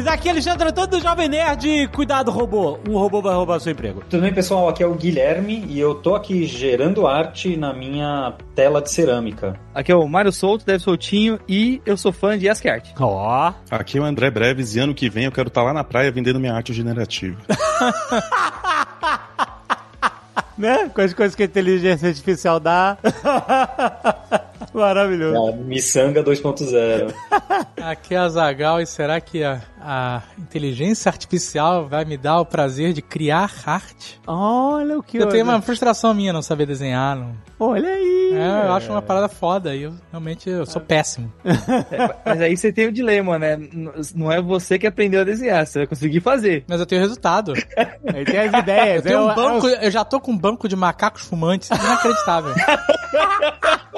Nerds! Aqui é Alexandre todo do Jovem Nerd. Cuidado, robô. Um robô vai roubar seu emprego. Tudo bem, pessoal? Aqui é o Guilherme e eu tô aqui gerando arte na minha tela de cerâmica. Aqui é o Mário Souto, Deve Soltinho e eu sou fã de ASCII Ó. Aqui é o André Breves e ano que vem eu quero estar lá na praia vendendo minha arte generativa. né? Com as coisas que a inteligência artificial dá. Maravilhoso. A Missanga 2.0. Aqui é a Zagal e será que a, a inteligência artificial vai me dar o prazer de criar arte? Olha o que Eu tenho uma frustração minha não saber desenhar. Não... Olha aí. É, eu acho uma parada foda e eu realmente eu sou péssimo. É, mas aí você tem o dilema, né? Não é você que aprendeu a desenhar, você vai conseguir fazer. Mas eu tenho resultado. Aí tem as ideias. Eu, tenho um é banco, é eu já tô com um banco de macacos fumantes inacreditável.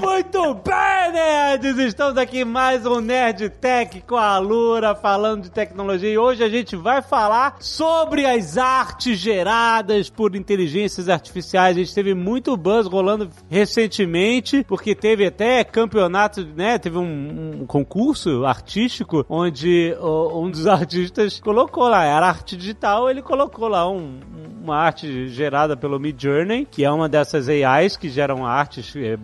Muito bem, nerds! Estamos aqui mais um Nerd Tech com a Lura falando de tecnologia e hoje a gente vai falar sobre as artes geradas por inteligências artificiais. A gente teve muito buzz rolando recentemente, porque teve até campeonato, né? Teve um, um concurso artístico onde um dos artistas colocou lá, era arte digital, ele colocou lá um- uma arte gerada pelo Mid Journey, que é uma dessas AIs que geram artes eh,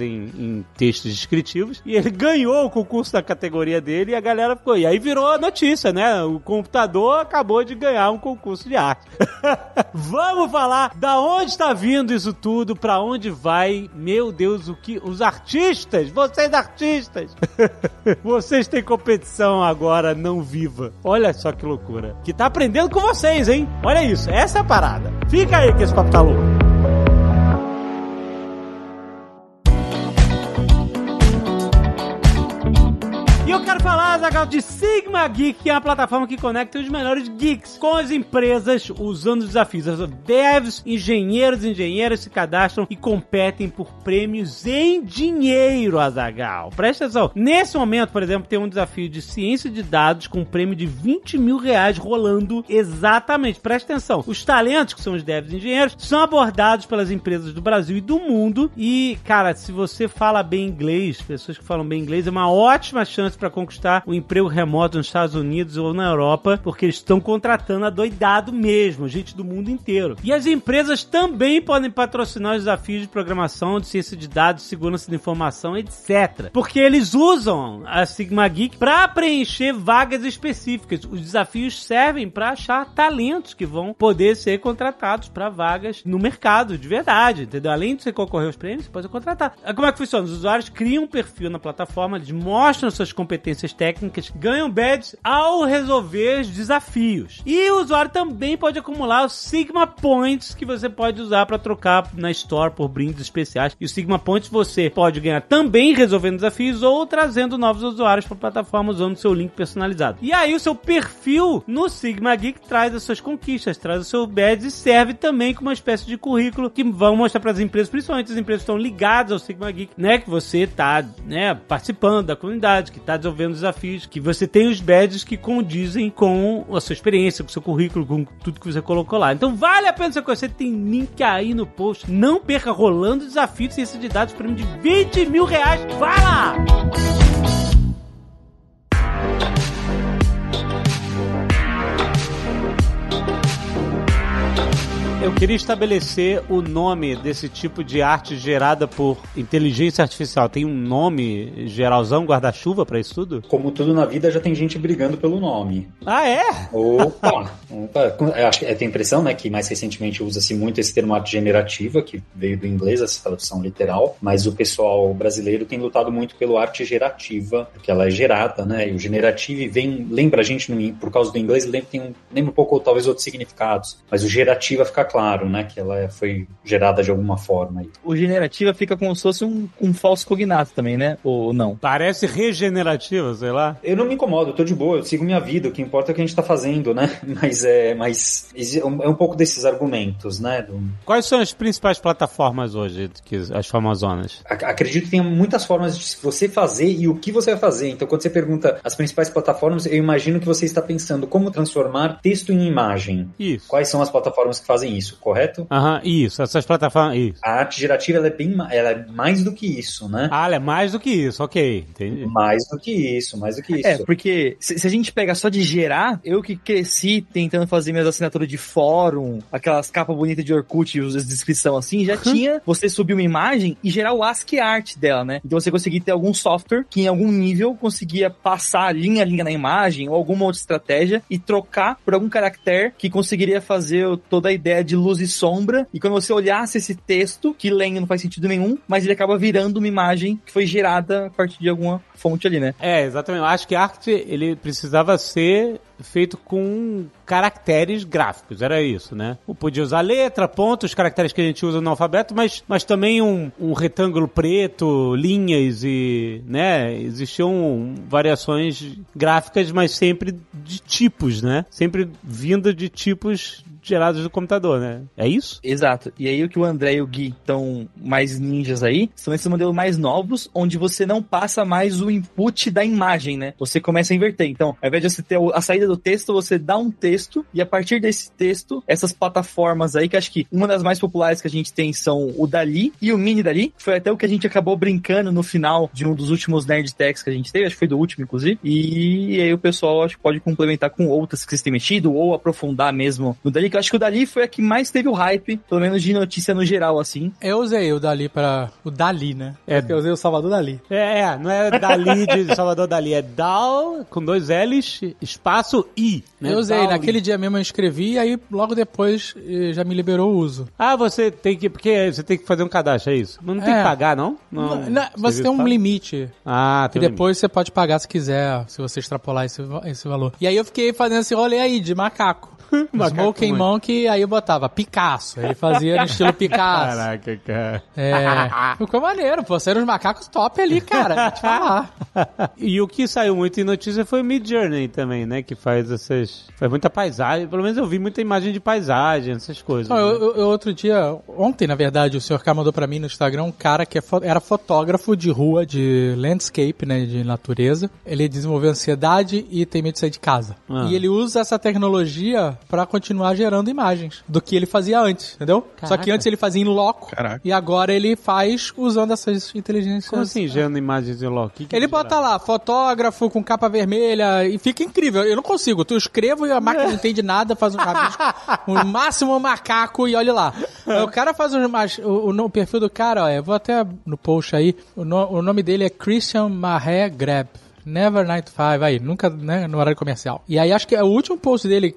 em, em textos descritivos, e ele ganhou o concurso da categoria dele e a galera ficou. E aí virou a notícia, né? O computador acabou de ganhar um concurso de arte. Vamos falar da onde está vindo isso tudo, pra onde vai. Meu Deus, o que. Os artistas! Vocês artistas! vocês têm competição agora não viva. Olha só que loucura. Que tá aprendendo com vocês, hein? Olha isso, essa é a parada. Fica aí que esse papo tá louco. Zagal, de Sigma Geek, que é uma plataforma que conecta os melhores geeks com as empresas usando desafios. Os devs, engenheiros e engenheiras se cadastram e competem por prêmios em dinheiro, Azagal. Presta atenção. Nesse momento, por exemplo, tem um desafio de ciência de dados com um prêmio de 20 mil reais rolando exatamente. Presta atenção. Os talentos, que são os devs e engenheiros, são abordados pelas empresas do Brasil e do mundo. E, cara, se você fala bem inglês, pessoas que falam bem inglês, é uma ótima chance para conquistar um emprego remoto nos Estados Unidos ou na Europa, porque eles estão contratando a doidado mesmo, gente do mundo inteiro. E as empresas também podem patrocinar os desafios de programação, de ciência de dados, segurança da informação, etc. Porque eles usam a Sigma Geek para preencher vagas específicas. Os desafios servem para achar talentos que vão poder ser contratados para vagas no mercado de verdade, entendeu? Além de você concorrer aos prêmios, você pode contratar. Como é que funciona? Os usuários criam um perfil na plataforma, eles mostram suas competências técnicas, ganham badges ao resolver os desafios. E o usuário também pode acumular os Sigma Points que você pode usar para trocar na Store por brindes especiais. E os Sigma Points você pode ganhar também resolvendo desafios ou trazendo novos usuários para a plataforma usando seu link personalizado. E aí o seu perfil no Sigma Geek traz as suas conquistas, traz o seu badge e serve também como uma espécie de currículo que vão mostrar para as empresas, principalmente as empresas que estão ligadas ao Sigma Geek, né, que você tá, né, participando da comunidade, que tá desenvolvendo desafios, que você tem os badges que condizem com a sua experiência, com o seu currículo, com tudo que você colocou lá. Então vale a pena você conhecer, tem link aí no post. Não perca rolando desafio de ciência de dados, prêmio de 20 mil reais. Vai lá! Eu queria estabelecer o nome desse tipo de arte gerada por inteligência artificial. Tem um nome geralzão, guarda-chuva pra isso tudo? Como tudo na vida, já tem gente brigando pelo nome. Ah, é? Opa! Opa. Eu que é, tem a impressão, né, que mais recentemente usa-se muito esse termo arte generativa, que veio do inglês, essa tradução literal, mas o pessoal brasileiro tem lutado muito pelo arte gerativa, porque ela é gerada, né, e o generativo vem, lembra a gente, no- por causa do inglês, lembra, tem um, lembra um pouco, talvez, outros significados, mas o gerativa fica claro. né, que ela foi gerada de alguma forma. aí. O generativa fica como se fosse um, um falso cognato também, né? Ou não? Parece regenerativa, sei lá. Eu não me incomodo, eu tô de boa, eu sigo minha vida, o que importa é o que a gente tá fazendo, né? Mas é, mas exi- é um pouco desses argumentos, né? do- Quais são as principais plataformas hoje, que as famosonas? Ac- Acredito que tem muitas formas de você fazer e o que você vai fazer. Então, quando você pergunta as principais plataformas, eu imagino que você está pensando como transformar texto em imagem. Isso. Quais são as plataformas que fazem isso, correto? Aham, isso, essas plataformas, isso. A arte gerativa ela é bem, ela é mais do que isso, né? Ah, ela é mais do que isso, ok, entendi. Mais do que isso, mais do que isso. É, porque se, se a gente pega só de gerar, eu que cresci tentando fazer minhas assinaturas de fórum, aquelas capas bonitas de Orkut, as descrição assim, já tinha você subir uma imagem e gerar o ASCII art dela, né? Então você conseguia ter algum software que em algum nível conseguia passar linha a linha na imagem ou alguma outra estratégia e trocar por algum caractere que conseguiria fazer toda a ideia de luz e sombra. E quando você olhasse esse texto, que lendo não faz sentido nenhum, mas ele acaba virando uma imagem que foi gerada a partir de alguma fonte ali, né? É, exatamente. Eu acho que arte, ele precisava ser feito com caracteres gráficos, era isso, né? Ou Podia usar letra, ponto, os caracteres que a gente usa no alfabeto, mas, mas também um, um retângulo preto, linhas e, né, existiam variações gráficas, mas sempre de tipos, né? Sempre vindo de tipos gerados do computador, né? É isso? Exato. E aí o que o André e o Gui estão mais ninjas aí são esses modelos mais novos, onde você não passa mais o input da imagem, né? Você começa a inverter. Então, ao invés de você ter a saída do texto, você dá um texto e a partir desse texto, essas plataformas aí, que acho que uma das mais populares que a gente tem são o Dali e o Mini Dali, foi até o que a gente acabou brincando no final de um dos últimos Nerd Techs que a gente teve, acho que foi do último, inclusive. E aí o pessoal acho que pode complementar com outras que vocês têm mexido ou aprofundar mesmo no Dali, que eu acho que o Dali foi a que mais teve o hype, pelo menos de notícia no geral, assim. Eu usei o Dali para o Dali, né? É. Eu usei o Salvador Dali. É, é, não é Dali de Salvador Dali, é Dal com dois L's, espaço I. Né? Eu usei, Dali. naquele dia mesmo eu inscrevi e aí logo depois eh, já me liberou o uso. Ah, você tem que. Porque você tem que fazer um cadastro, é isso? Mas não tem É. que pagar, não? Não, Não, não, você tem um limite. Ah, E tem um depois você pode pagar se quiser, se você extrapolar esse, esse valor. E aí eu fiquei fazendo esse rolê aí de macaco. Smoking. Monkey, aí eu botava Picasso. Ele fazia no estilo Picasso. Caraca, cara. É, ficou maneiro, pô. Saíram os macacos top ali, cara. Falar. E o que saiu muito em notícia foi o Mid Journey também, né? Que faz essas. Faz muita paisagem. Pelo menos eu vi muita imagem de paisagem, essas coisas. Não, né? eu, eu- outro dia, ontem na verdade, o senhor K mandou pra mim no Instagram um cara que é era fotógrafo de rua, de landscape, né, de natureza. Ele desenvolveu ansiedade e tem medo de sair de casa. Ah. E ele usa essa tecnologia pra continuar gerando imagens do que ele fazia antes, entendeu? Só que Caraca. antes ele fazia em loco Caraca. e agora ele faz usando essas inteligências. Como assim, gerando imagens em loco? Que que Ele eles bota lá, fotógrafo com capa vermelha e fica incrível. Eu não consigo. Tu escrevo e a máquina não entende nada, faz um rabisco, o máximo macaco e olha lá. O cara faz um, o, o, o perfil do cara, ó, eu vou até no post aí, o, no- o nome dele é Christian Maré Greb. Never 95, aí, nunca, né, no horário comercial. E aí acho que é o último post dele,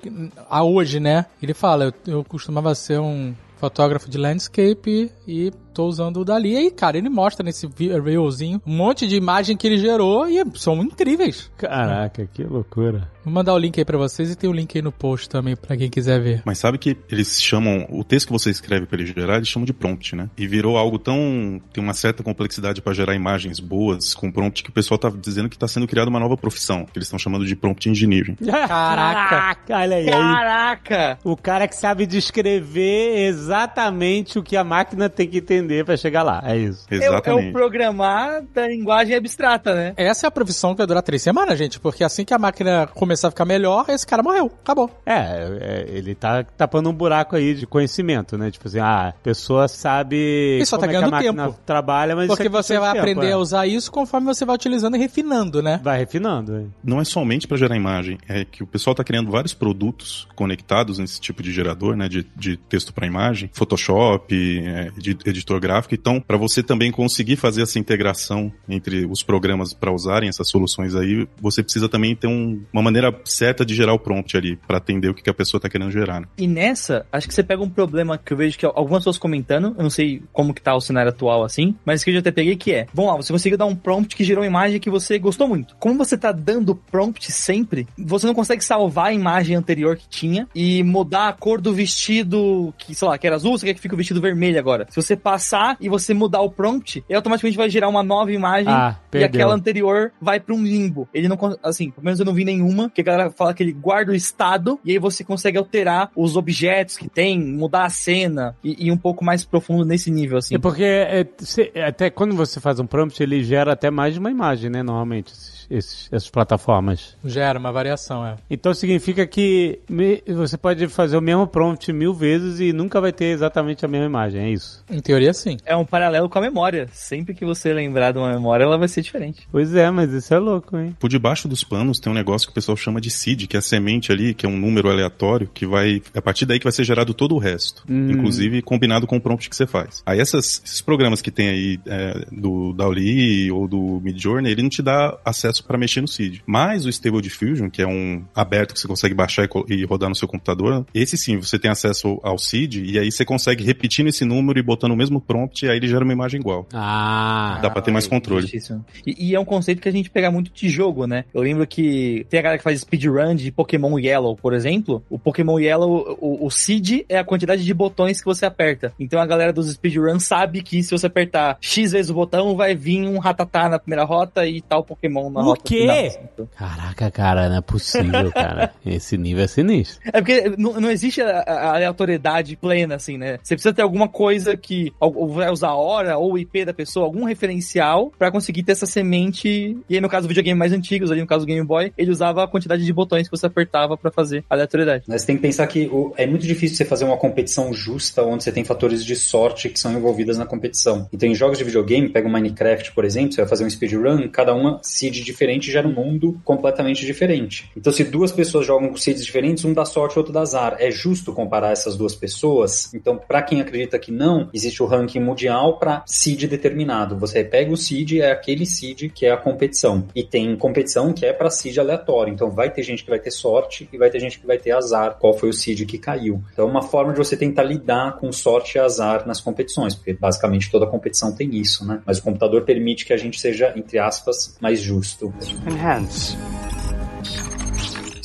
a hoje, né, ele fala, eu, eu costumava ser um fotógrafo de landscape e tô usando o Dali. E aí, cara, ele mostra nesse reelzinho um monte de imagem que ele gerou e são incríveis. Caraca, que loucura. Vou mandar o link aí pra vocês e tem o link aí no post também pra quem quiser ver. Mas sabe que eles chamam, o texto que você escreve para ele gerar, eles chamam de prompt, né? E virou algo tão, tem uma certa complexidade para gerar imagens boas com prompt que o pessoal tá dizendo que tá sendo criada uma nova profissão, que eles estão chamando de prompt engineering. Caraca. Olha aí, aí. Caraca! O cara que sabe descrever exatamente o que a máquina tem que entender pra chegar lá. É isso. É, o- é Exatamente. o programar da linguagem abstrata, né? Essa é a profissão que vai durar três semanas, gente, porque assim que a máquina começar a ficar melhor, esse cara morreu. Acabou. É, é, ele tá tapando um buraco aí de conhecimento, né? Tipo assim, ah, a pessoa sabe Ele só como tá é que a ganhando máquina tempo. trabalha, mas Porque isso é você vai tempo, aprender é. a usar isso conforme você vai utilizando e refinando, né? Vai refinando. é. Não é somente para gerar imagem, é que o pessoal tá criando vários produtos conectados nesse tipo de gerador, né, de, de texto para imagem, Photoshop, é, de- editor editor gráfico. Então, para você também conseguir fazer essa integração entre os programas para usarem essas soluções aí, você precisa também ter um, uma maneira certa de gerar o prompt ali, para atender o que, que a pessoa tá querendo gerar. Né? E nessa, acho que você pega um problema que eu vejo que algumas pessoas comentando, eu não sei como que tá o cenário atual assim, mas que eu já até peguei que é, vamos lá, você conseguiu dar um prompt que gerou uma imagem que você gostou muito. Como você tá dando prompt sempre, você não consegue salvar a imagem anterior que tinha e mudar a cor do vestido, que, sei lá, que era azul, você quer que fique o vestido vermelho agora. Se você passar e você mudar o prompt, ele automaticamente vai gerar uma nova imagem Ah, e aquela anterior vai pra um limbo. Ele não, assim, pelo menos eu não vi nenhuma, que a galera fala que ele guarda o estado e aí você consegue alterar os objetos que tem, mudar a cena e ir um pouco mais profundo nesse nível, assim. É porque é, cê- até quando você faz um prompt, ele gera até mais de uma imagem, né? Normalmente, esses, essas plataformas. Gera uma variação, é. Então significa que me- você pode fazer o mesmo prompt mil vezes e nunca vai ter exatamente a mesma imagem, é isso? Em teoria, sim. É um paralelo com a memória. Sempre que você lembrar de uma memória, ela vai ser diferente. Pois é, mas isso é louco, hein? Por debaixo dos panos tem um negócio que o pessoal chama de seed, que é a semente ali, que é um número aleatório, que vai. É a partir daí que vai ser gerado todo o resto. Inclusive combinado com o prompt que você faz. Aí essas- esses programas que tem aí é, do Dali ou do Midjourney, ele não te dá acesso para mexer no seed. Mas o Stable Diffusion, que é um aberto que você consegue baixar e, e rodar no seu computador, esse sim, você tem acesso ao seed e aí você consegue repetindo esse número e botando o mesmo prompt e aí ele gera uma imagem igual. Ah, Dá pra ter mais controle. Justíssimo. E, e é um conceito que a gente pega muito de jogo, né? Eu lembro que tem a galera que faz speedrun de Pokémon Yellow, por exemplo. O Pokémon Yellow, o, o seed é a quantidade de botões que você aperta. Então a galera dos speedruns sabe que se você apertar X vezes o botão, vai vir um ratatá na primeira rota e tal Pokémon na quê? final. assim. Então- Caraca, cara, não é possível, cara. Esse nível é sinistro. É porque não, não existe a, a aleatoriedade plena, assim, né? Você precisa ter alguma coisa que ou- vai usar a hora ou o IP da pessoa, algum referencial pra conseguir ter essa semente. E aí, no caso videogame mais antigos, ali no caso do Game Boy, ele usava a quantidade de botões que você apertava pra fazer a aleatoriedade. Mas tem que pensar que o- é muito difícil você fazer uma competição justa onde você tem fatores de sorte que são envolvidas na competição. Então, em jogos de videogame, pega o Minecraft, por exemplo, você vai fazer um speedrun, cada uma seed diferente gera um mundo completamente diferente. Então, se duas pessoas jogam com seeds diferentes, um dá sorte, outro dá azar. É justo comparar essas duas pessoas? Então, para quem acredita que não, existe o ranking mundial para seed determinado. Você pega o seed, é aquele seed que é a competição. E tem competição que é para seed aleatório. Então, vai ter gente que vai ter sorte e vai ter gente que vai ter azar. Qual foi o seed que caiu? Então, é uma forma de você tentar lidar com sorte e azar nas competições, porque basicamente toda competição tem isso, né? Mas o computador permite que a gente seja, entre aspas, mais justo. Enhance.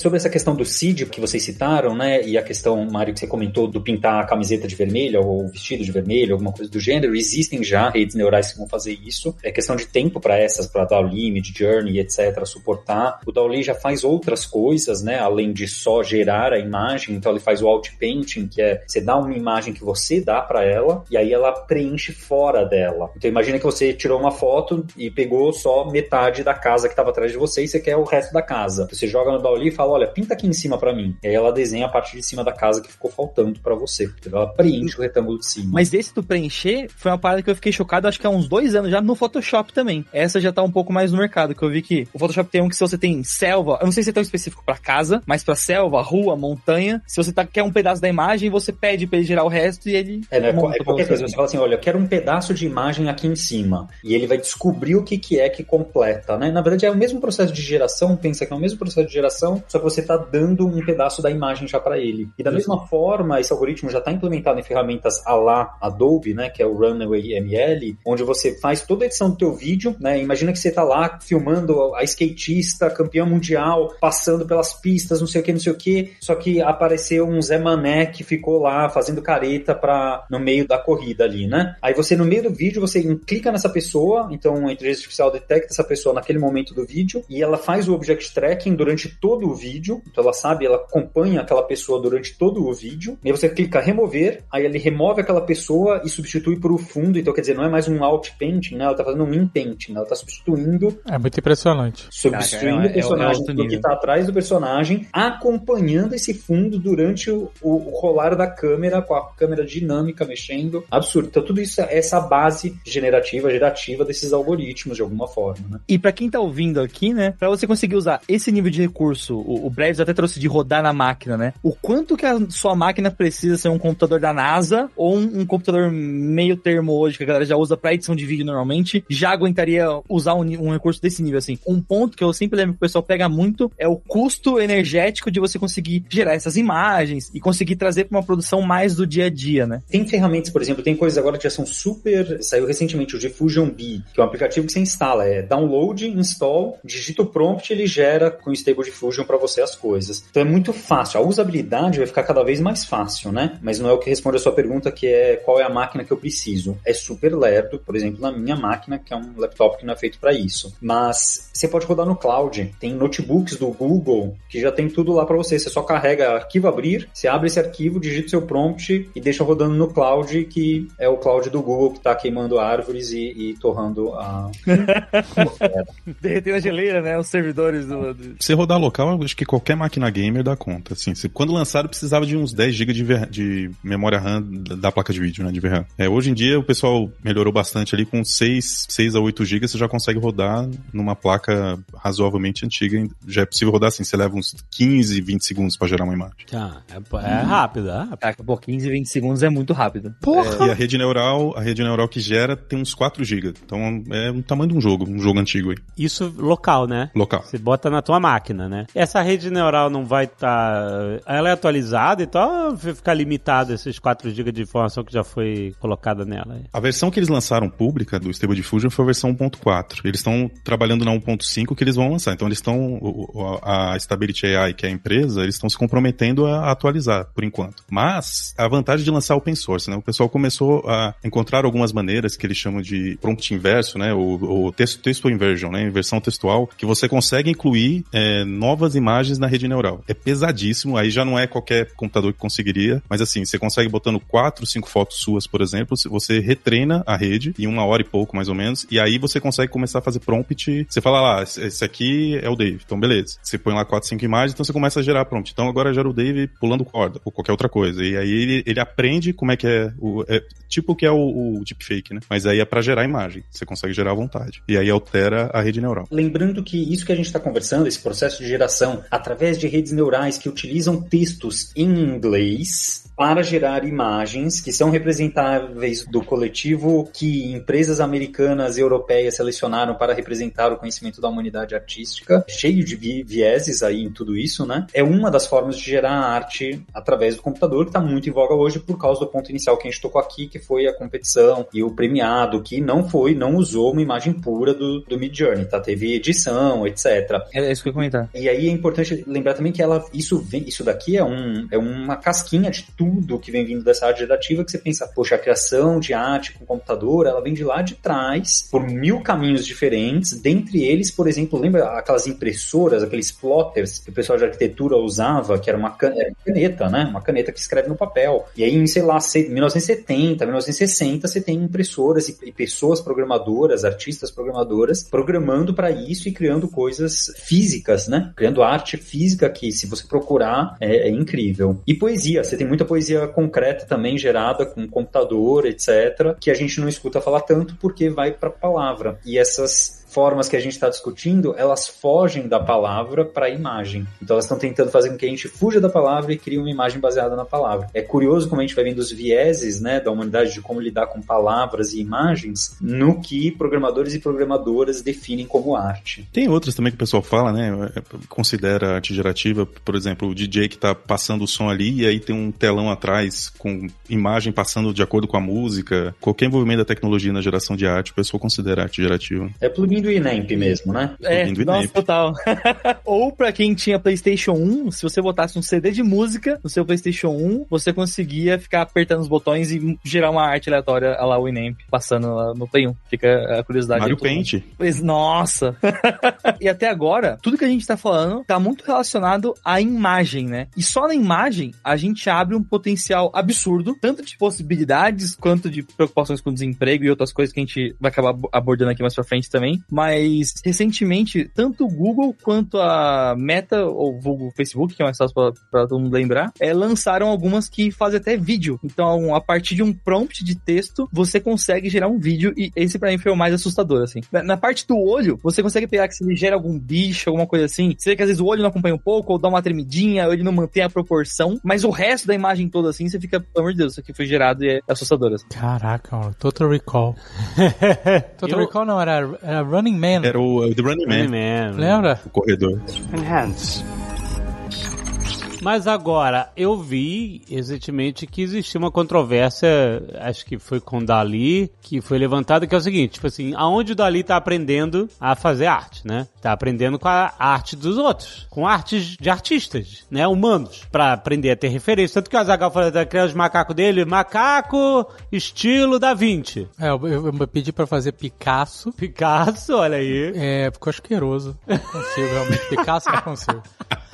Sobre essa questão do seed que vocês citaram, né? E a questão, Mário, que você comentou do pintar a camiseta de vermelho ou o vestido de vermelho, alguma coisa do gênero, existem já redes neurais que vão fazer isso. É questão de tempo para essas, para Dali, Midjourney, etc., suportar. O Dali já faz outras coisas, né? Além de só gerar a imagem, então ele faz o outpainting, que é você dá uma imagem que você dá para ela e aí ela preenche fora dela. Então imagina que você tirou uma foto e pegou só metade da casa que estava atrás de você e você quer o resto da casa. Você joga no Dali e fala, olha, pinta aqui em cima para mim. E aí ela desenha a parte de cima da casa que ficou faltando para você. Então ela preenche o retângulo de cima. Mas esse do preencher foi uma parada que eu fiquei chocado, acho que há uns dois anos já no Photoshop também. Essa já tá um pouco mais no mercado, que eu vi que o Photoshop tem um que se você tem selva, eu não sei se é tão específico pra casa, mas pra selva, rua, montanha, se você tá, quer um pedaço da imagem, você pede pra ele gerar o resto e ele. É, né? é qualquer coisa. Você fala assim, olha, eu quero um pedaço de imagem aqui em cima. E ele vai descobrir o que, que é que completa, né? Na verdade, é o mesmo processo de geração, pensa que é o mesmo processo de geração, só que você está dando um pedaço da imagem já para ele. E da mesma forma, esse algoritmo já está implementado em ferramentas a lá Adobe, né? Que é o Runway ML, onde você faz toda a edição do teu vídeo, né? Imagina que você está lá filmando a skatista, campeã mundial, passando pelas pistas, não sei o que, não sei o que, só que apareceu um Zé Mané que ficou lá fazendo careta pra, no meio da corrida ali, né? Aí você, no meio do vídeo, você clica nessa pessoa, então a inteligência artificial detecta essa pessoa naquele momento do vídeo e ela faz o object tracking durante todo o vídeo, então ela sabe, ela acompanha aquela pessoa durante todo o vídeo, e aí você clica remover, aí ele remove aquela pessoa e substitui por o fundo, então quer dizer, não é mais um out painting, né? Ela tá fazendo um in painting, né? Ela tá substituindo É muito impressionante. substituindo Caraca, é- o personagem é outro do que tá atrás do personagem, acompanhando esse fundo durante o, o- o rolar da câmera, com a câmera dinâmica mexendo. Absurdo. Então, tudo isso é essa base generativa, gerativa desses algoritmos, de alguma forma, né? E pra quem tá ouvindo aqui, né, Pra você conseguir usar esse nível de recurso, o, o, o Breves até trouxe de rodar na máquina, né? O quanto que a sua máquina precisa ser um computador da NASA ou um, um computador meio termo hoje que a galera já usa pra edição de vídeo normalmente, já aguentaria usar um, um recurso desse nível, assim. Um ponto que eu sempre lembro que o pessoal pega muito é o custo energético de você conseguir gerar essas imagens e conseguir trazer pra uma produção mais do dia a dia, né? Tem ferramentas, por exemplo, tem coisas agora que já são super. Saiu recentemente o Diffusion B, que é um aplicativo que você instala. É download, install, digita o prompt ele gera com o Stable Diffusion para você as coisas. Então é muito fácil. A usabilidade vai ficar cada vez mais fácil, né? Mas não é o que responde a sua pergunta, que é qual é a máquina que eu preciso. É super lerdo, por exemplo, na minha máquina, que é um laptop que não é feito para isso. Mas você pode rodar no cloud. Tem notebooks do Google que já tem tudo lá para você. Você só carrega arquivo abrir, você abre esse arquivo, digita o seu prompt e deixa rodando no cloud, que é o cloud do Google que está queimando árvores e, e torrando a. Derretendo a geleira, né? Os servidores do. do... Você rodar local, acho que qualquer máquina gamer dá conta. Assim, se, quando lançaram, precisava de uns 10 GB de, de memória RAM da da placa de vídeo, né? De VRAM. É, hoje em dia o pessoal melhorou bastante ali com 6, 6 a 8 GB, você já consegue rodar numa placa razoavelmente antiga. Já é possível rodar assim, você leva uns 15, 20 segundos para gerar uma imagem. Ah, é, é rápido, é rápido. Pô, 15, 20 segundos é muito rápido. Porra! E a rede neural, a rede neural que gera tem uns 4 GB. Então é o tamanho de um jogo, um jogo antigo aí, Isso local, né? local. Você bota na tua máquina, né? Essa rede neural não vai estar. Ela é atualizada, então vai ficar limitada esses 4 GB de informação que já foi colocada nela. A versão que eles lançaram pública do Stable Diffusion foi a versão 1.4. Eles estão trabalhando na 1.5 que eles vão lançar. Então eles estão a Stability AI, que é a empresa, eles estão se comprometendo a atualizar por enquanto. Mas a vantagem de lançar open source, né? O pessoal começou a encontrar algumas maneiras que eles chamam de prompt inverso, né? O, o texto, texto inversion, né? Inversão textual, que você consegue incluir é, novas imagens na rede neural. É pesadíssimo, aí já não é qualquer computador que conseguiria, mas assim, você consegue botando quatro, cinco fotos suas, por exemplo, você retreina a rede em uma hora e pouco, mais ou menos, e aí você consegue começar a fazer prompt. Você fala lá, esse aqui é o Dave, então beleza. Você põe lá quatro, cinco imagens, então você começa a gerar prompt. Então agora gera o Dave pulando corda, ou qualquer outra coisa. E aí ele, ele aprende como é que é o. É, tipo o que é o, o deepfake, né? Mas aí é pra gerar imagem. Você consegue gerar à vontade. E aí altera a rede neural. Lembrando que isso que a gente está conversando, esse processo de geração, através de redes neurais que utilizam textos em inglês para gerar imagens que são representáveis do coletivo que empresas americanas e europeias selecionaram para representar o conhecimento da humanidade artística, cheio de vi- vieses aí em tudo isso, né? É uma das formas de gerar arte através do computador que está muito em voga hoje por causa do ponto inicial que a gente tocou aqui, que foi a competição e o premiado, que não foi, não usou uma imagem pura do, do Mid Journey, tá? Teve edição, etc. É isso que eu ia comentar. E aí é importante lembrar também que ela, isso, vem, isso daqui é, um, é uma casquinha de tudo que vem vindo dessa arte gerativa que você pensa, poxa, a criação de arte com computador, ela vem de lá de trás, por mil caminhos diferentes, dentre eles, por exemplo, lembra aquelas impressoras, aqueles plotters que o pessoal de arquitetura usava, que era uma uma caneta, né? Uma caneta que escreve no papel. E aí, em, sei lá, se- 1970, 1960, você tem impressoras e, e pessoas programadoras, artistas programadoras, programando para isso e criando coisas físicas, né? Criando arte física que, se você procurar, é, é incrível. E poesia, você tem muita poesia concreta também gerada com computador, etc., que a gente não escuta falar tanto porque vai para palavra. E essas formas que a gente está discutindo, elas fogem da palavra para a imagem. Então elas estão tentando fazer com que a gente fuja da palavra e crie uma imagem baseada na palavra. É curioso como a gente vai vendo os vieses né, da humanidade de como lidar com palavras e imagens no que programadores e programadoras definem como arte. Tem outras também que o pessoal fala, né? Considera arte gerativa, por exemplo, o DJ que tá passando o som ali e aí tem um telão atrás com imagem passando de acordo com a música. Qualquer envolvimento da tecnologia na geração de arte, o pessoal considera arte gerativa. É plugin do Inamp mesmo, né? É, nossa, total. Ou pra quem tinha PlayStation 1, se você botasse um CD de música no seu PlayStation 1, você conseguia ficar apertando os botões e gerar uma arte aleatória a lá o Inamp passando lá no Play 1. Fica a curiosidade. Mario. Paint. Pois, nossa! e até agora, tudo que a gente tá falando tá muito relacionado à imagem, né? E só na imagem a gente abre um potencial absurdo, tanto de possibilidades quanto de preocupações com desemprego e outras coisas que a gente vai acabar ab- abordando aqui mais pra frente também. Mas recentemente, tanto o Google quanto a Meta, ou o Facebook, que é mais fácil pra, pra todo mundo lembrar, é, lançaram algumas que fazem até vídeo. Então, a partir de um prompt de texto, você consegue gerar um vídeo e esse pra mim foi o mais assustador, assim. Na, na parte do olho, você consegue pegar que se ele gera algum bicho, alguma coisa assim. Você vê que às vezes o olho não acompanha um pouco, ou dá uma tremidinha, ou ele não mantém a proporção, mas o resto da imagem toda assim, você fica, pelo amor de Deus, isso aqui foi gerado e é assustador. Assim. Caraca, mano. Total Recall. Total Eu- Recall não, era, era Running Man. Era o, o The Running Man, Man. Lembra? o corredor. Mas agora, eu vi recentemente que existia uma controvérsia, acho que foi com o Dali, que foi levantada, que é o seguinte, tipo assim, aonde o Dali tá aprendendo a fazer arte, né? Tá aprendendo com a arte dos outros, com artes de artistas, né? Humanos, pra aprender a ter referência. Tanto que o Azaghal falou da criar os macacos dele, macaco estilo da Vinci. É, eu, eu- eu pedi pra fazer Picasso. Picasso, olha aí. É, ficou asqueroso. Não consigo, realmente. Picasso não consigo.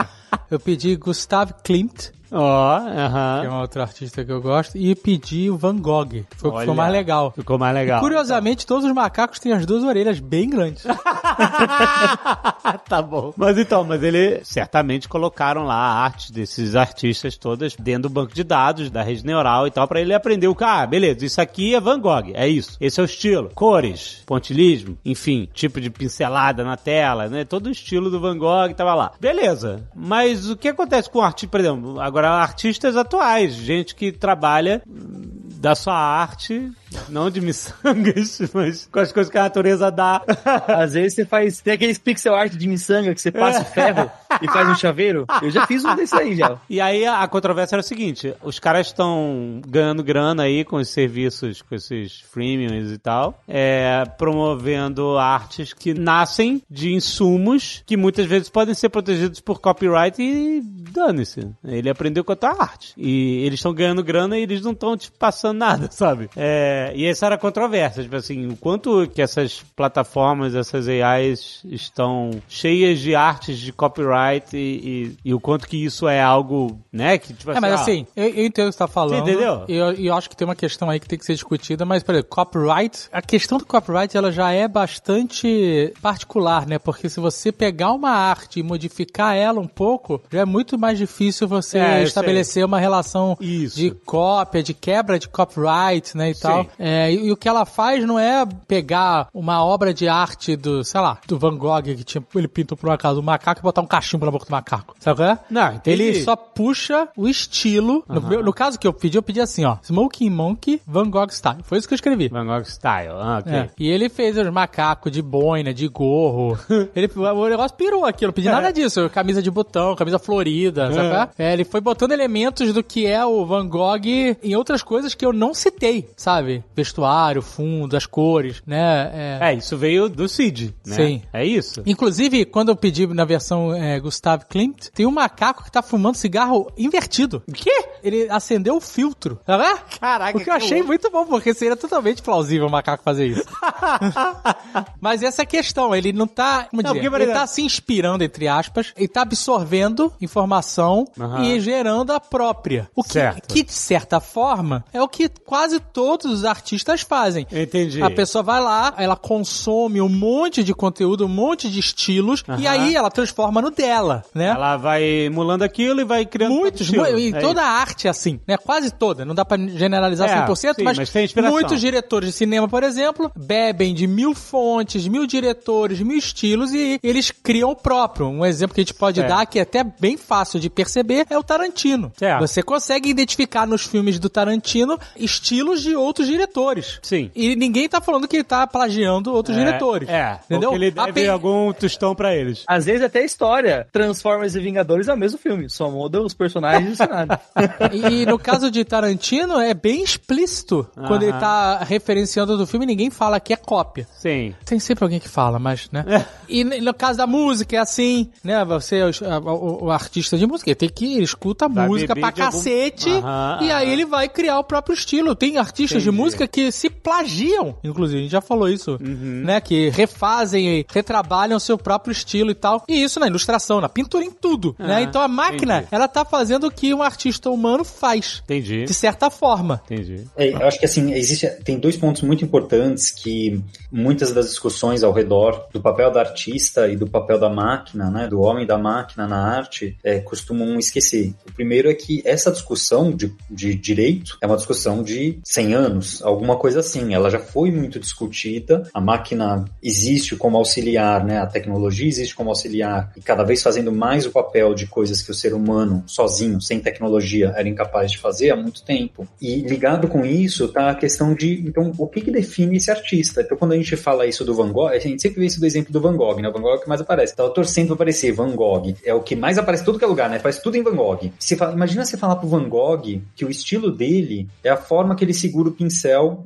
Eu pedi Gustav Klimt, Ó, que é aham. um outro artista que eu gosto, e pedi o Van Gogh, que foi o que ficou mais legal. Ficou mais legal. Curiosamente, todos os macacos têm as duas orelhas bem grandes. tá bom. Mas então, mas ele certamente colocaram lá a arte desses artistas todas dentro do banco de dados da rede neural e tal, pra ele aprender o cara, ah, beleza, isso aqui é Van Gogh, é isso. Esse é o estilo. Cores, pontilismo, enfim, tipo de pincelada na tela, né? Todo o estilo do Van Gogh tava lá. Beleza. Mas o que acontece com artistas, por exemplo, agora artistas atuais, gente que trabalha da sua arte, não de miçangas, mas com as coisas que a natureza dá. Às vezes você faz. Tem aqueles pixel art de miçanga que você passa ferro e faz um chaveiro. Eu já fiz um desse aí já. E aí a, a controvérsia era o seguinte: os caras estão ganhando grana aí com os serviços, com esses freemiums e tal, é, promovendo artes que nascem de insumos que muitas vezes podem ser protegidos por copyright e dane-se. Ele aprendeu com a tua arte. E eles estão ganhando grana e eles não estão te passando nada, sabe? É, e essa era a controvérsia, tipo assim, o quanto que essas plataformas, essas AIs estão cheias de artes de copyright e, e- e o quanto que isso é algo, né, que tipo É, mas ah, assim, eu, eu entendo o que você tá falando. Você entendeu? E eu, eu acho que tem uma questão aí que tem que ser discutida, mas, por exemplo, copyright, a questão do copyright, ela já é bastante particular, né? Porque se você pegar uma arte e modificar ela um pouco, já é muito mais difícil você É, estabelecer uma relação Isso. de cópia, de quebra de copyright, né, e tal. É, e, e o que ela faz não é pegar uma obra de arte do, sei lá, do Van Gogh, que tinha, ele pintou por um acaso um macaco e botar um cachimbo na boca do macaco. Sabe qual é? Não, entendi. Ele só puxa o estilo. No, meu- no caso que eu pedi, eu pedi assim, ó. Smoking Monkey Van Gogh Style. Foi isso que eu escrevi. Van Gogh Style, ah, ok. É. E ele fez os macacos de boina, de gorro. ele, o negócio pirou aqui, eu não pedi É. nada disso. Camisa de botão, camisa florida, sabe? qual é? É, ele foi botando elementos do que é o Van Gogh em outras coisas que eu não citei, sabe? Vestuário, fundo, as cores, né? É. É, isso veio do Cid, né? Sim. É isso. Inclusive, quando eu pedi na versão é, Gustav Klimt, tem um macaco que tá fumando cigarro invertido. O quê? Ele acendeu o filtro. Tá Caraca, O que eu achei louco. muito bom, porque seria totalmente plausível o macaco fazer isso. Mas essa é a questão, ele não tá, como Não, dizer, porque, por ele tá se inspirando, entre aspas, e tá absorvendo informação e gerando a própria. O que, Certo. que, de certa forma, é o que quase todos os artistas fazem. Entendi. A pessoa vai lá, ela consome um monte de conteúdo, um monte de estilos, e aí ela transforma no dela, né? Ela vai emulando aquilo e vai criando Muitos, mu- e É toda isso. a arte é assim, né? Quase toda, não dá pra generalizar É, 100%, sim, mas, mas muitos diretores de cinema, por exemplo, bebem de mil fontes, mil diretores, mil estilos e eles criam o próprio. Um exemplo que a gente pode Certo. dar, que é até bem fácil de perceber, é o Tarantino. Você consegue identificar nos filmes do Tarantino estilos de outros diretores. Sim. E ninguém tá falando que ele tá plagiando outros diretores. É, entendeu? Porque ele deve algum tostão pra eles. Às vezes até a história. Transformers e Vingadores é o mesmo filme, só muda os personagens e cenário. E no caso de Tarantino, é bem explícito. Quando ele tá referenciando do filme, ninguém fala que é cópia. Sim. Tem sempre alguém que fala, mas, né? É. E no caso da música, é assim, né? Você, é o, o- o artista de música, ele tem que ele escuta Vai música pra algum- cacete, Aham, e aí ele vai criar o próprio estilo. Tem artistas de Entendi. Música que se plagiam, inclusive, a gente já falou isso, né? Que refazem e retrabalham o seu próprio estilo e tal. E isso na ilustração, na pintura, em tudo, Ah, né? Então a máquina, entendi. ela tá fazendo o que um artista humano faz, Entendi. de certa forma. Entendi. É, eu acho que assim, existe, tem dois pontos muito importantes que muitas das discussões ao redor do papel da artista e do papel da máquina, né, do homem e da máquina na arte, é, costumam esquecer. O primeiro é que essa discussão de, de direito é uma discussão de 100 anos, alguma coisa assim. Ela já foi muito discutida, a máquina existe como auxiliar, né, a tecnologia existe como auxiliar, e cada vez fazendo mais o papel de coisas que o ser humano, sozinho, sem tecnologia, era incapaz de fazer há muito tempo. E ligado com isso tá a questão de, então, o que, que define esse artista? Então, quando a gente fala isso do Van Gogh, a gente sempre vê isso do exemplo do Van Gogh, né? O Van Gogh é o que mais aparece. Tava torcendo pra aparecer Van Gogh. É o que mais aparece em todo que é lugar, né? Faz tudo em Van Gogh. Você fala, imagina você falar pro Van Gogh que o estilo dele é a forma que ele segura o pincel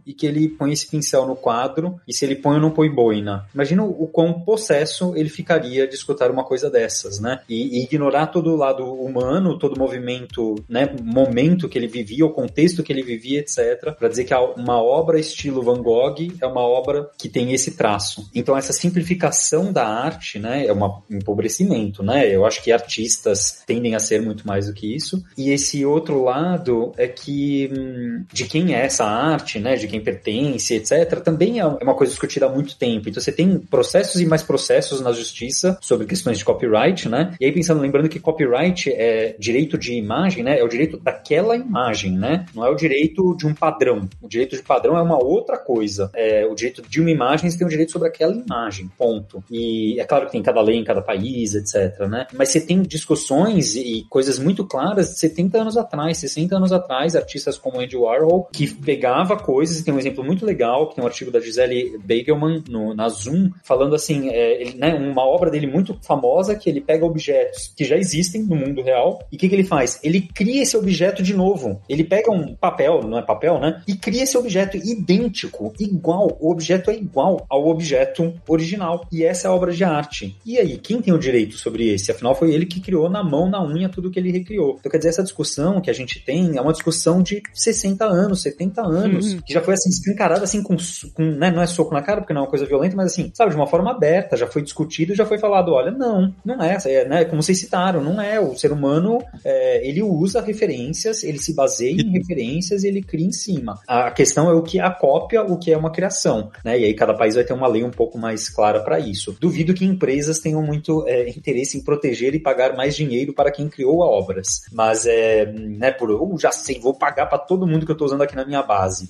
e que ele põe esse pincel no quadro e se ele põe ou não põe boina. Imagina o, quão possesso ele ficaria de escutar uma coisa dessas, né? E, e ignorar todo o lado humano, todo o movimento, né? Momento que ele vivia, o contexto que ele vivia, etc. Pra dizer que uma obra estilo Van Gogh é uma obra que tem esse traço. Então essa simplificação da arte, né? É um empobrecimento, né? Eu acho que artistas tendem a ser muito mais do que isso. E esse outro lado é que hum, de quem é essa arte, né? De quem pertence, etc. Também é uma coisa discutida há muito tempo. Então você tem processos e mais processos na justiça sobre questões de copyright, né? E aí pensando, lembrando que copyright é direito de imagem, né? É o direito daquela imagem, né? Não é o direito de um padrão. O direito de padrão é uma outra coisa. É, o direito de uma imagem, você tem o direito sobre aquela imagem, ponto. E é claro que tem cada lei em cada país, etc, né? Mas você tem discussões e coisas muito claras de 70 anos atrás, 60 anos atrás, artistas como Andy Warhol, que pegava coisas, e tem um exemplo muito legal, que tem um artigo da Gisele Begelman no, na Zoom, falando assim, é, ele, né, uma obra dele muito famosa, que ele pega objetos que já existem no mundo real, e o que, que ele faz? Ele cria esse objeto de novo. Ele pega um papel, não é papel, né? E cria esse objeto idêntico, igual. O objeto é igual ao objeto original. E essa é a obra de arte. E aí, quem tem o direito sobre esse? Afinal, foi ele que criou na mão, na unha, tudo que ele recriou. Então, quer dizer, essa discussão que a gente tem é uma discussão de 60 anos, 70 anos, que já foi assim, escancarada assim, com, com né, não é soco na cara, porque não é uma coisa violenta, mas assim, sabe, de uma forma aberta, já foi discutido, já foi falado, olha, não, não é, é né, como vocês citaram, não é, o ser humano, é, ele usa referências, ele se baseia em referências e ele cria em cima. A questão é o que é a cópia, o que é uma criação, né, e aí cada país vai ter uma lei um pouco mais clara para isso. Duvido que empresas tenham muito é, interesse em proteger e pagar mais dinheiro para quem criou obras, mas é, né, por, eu já sei, vou pagar para todo mundo que eu tô usando aqui na minha base.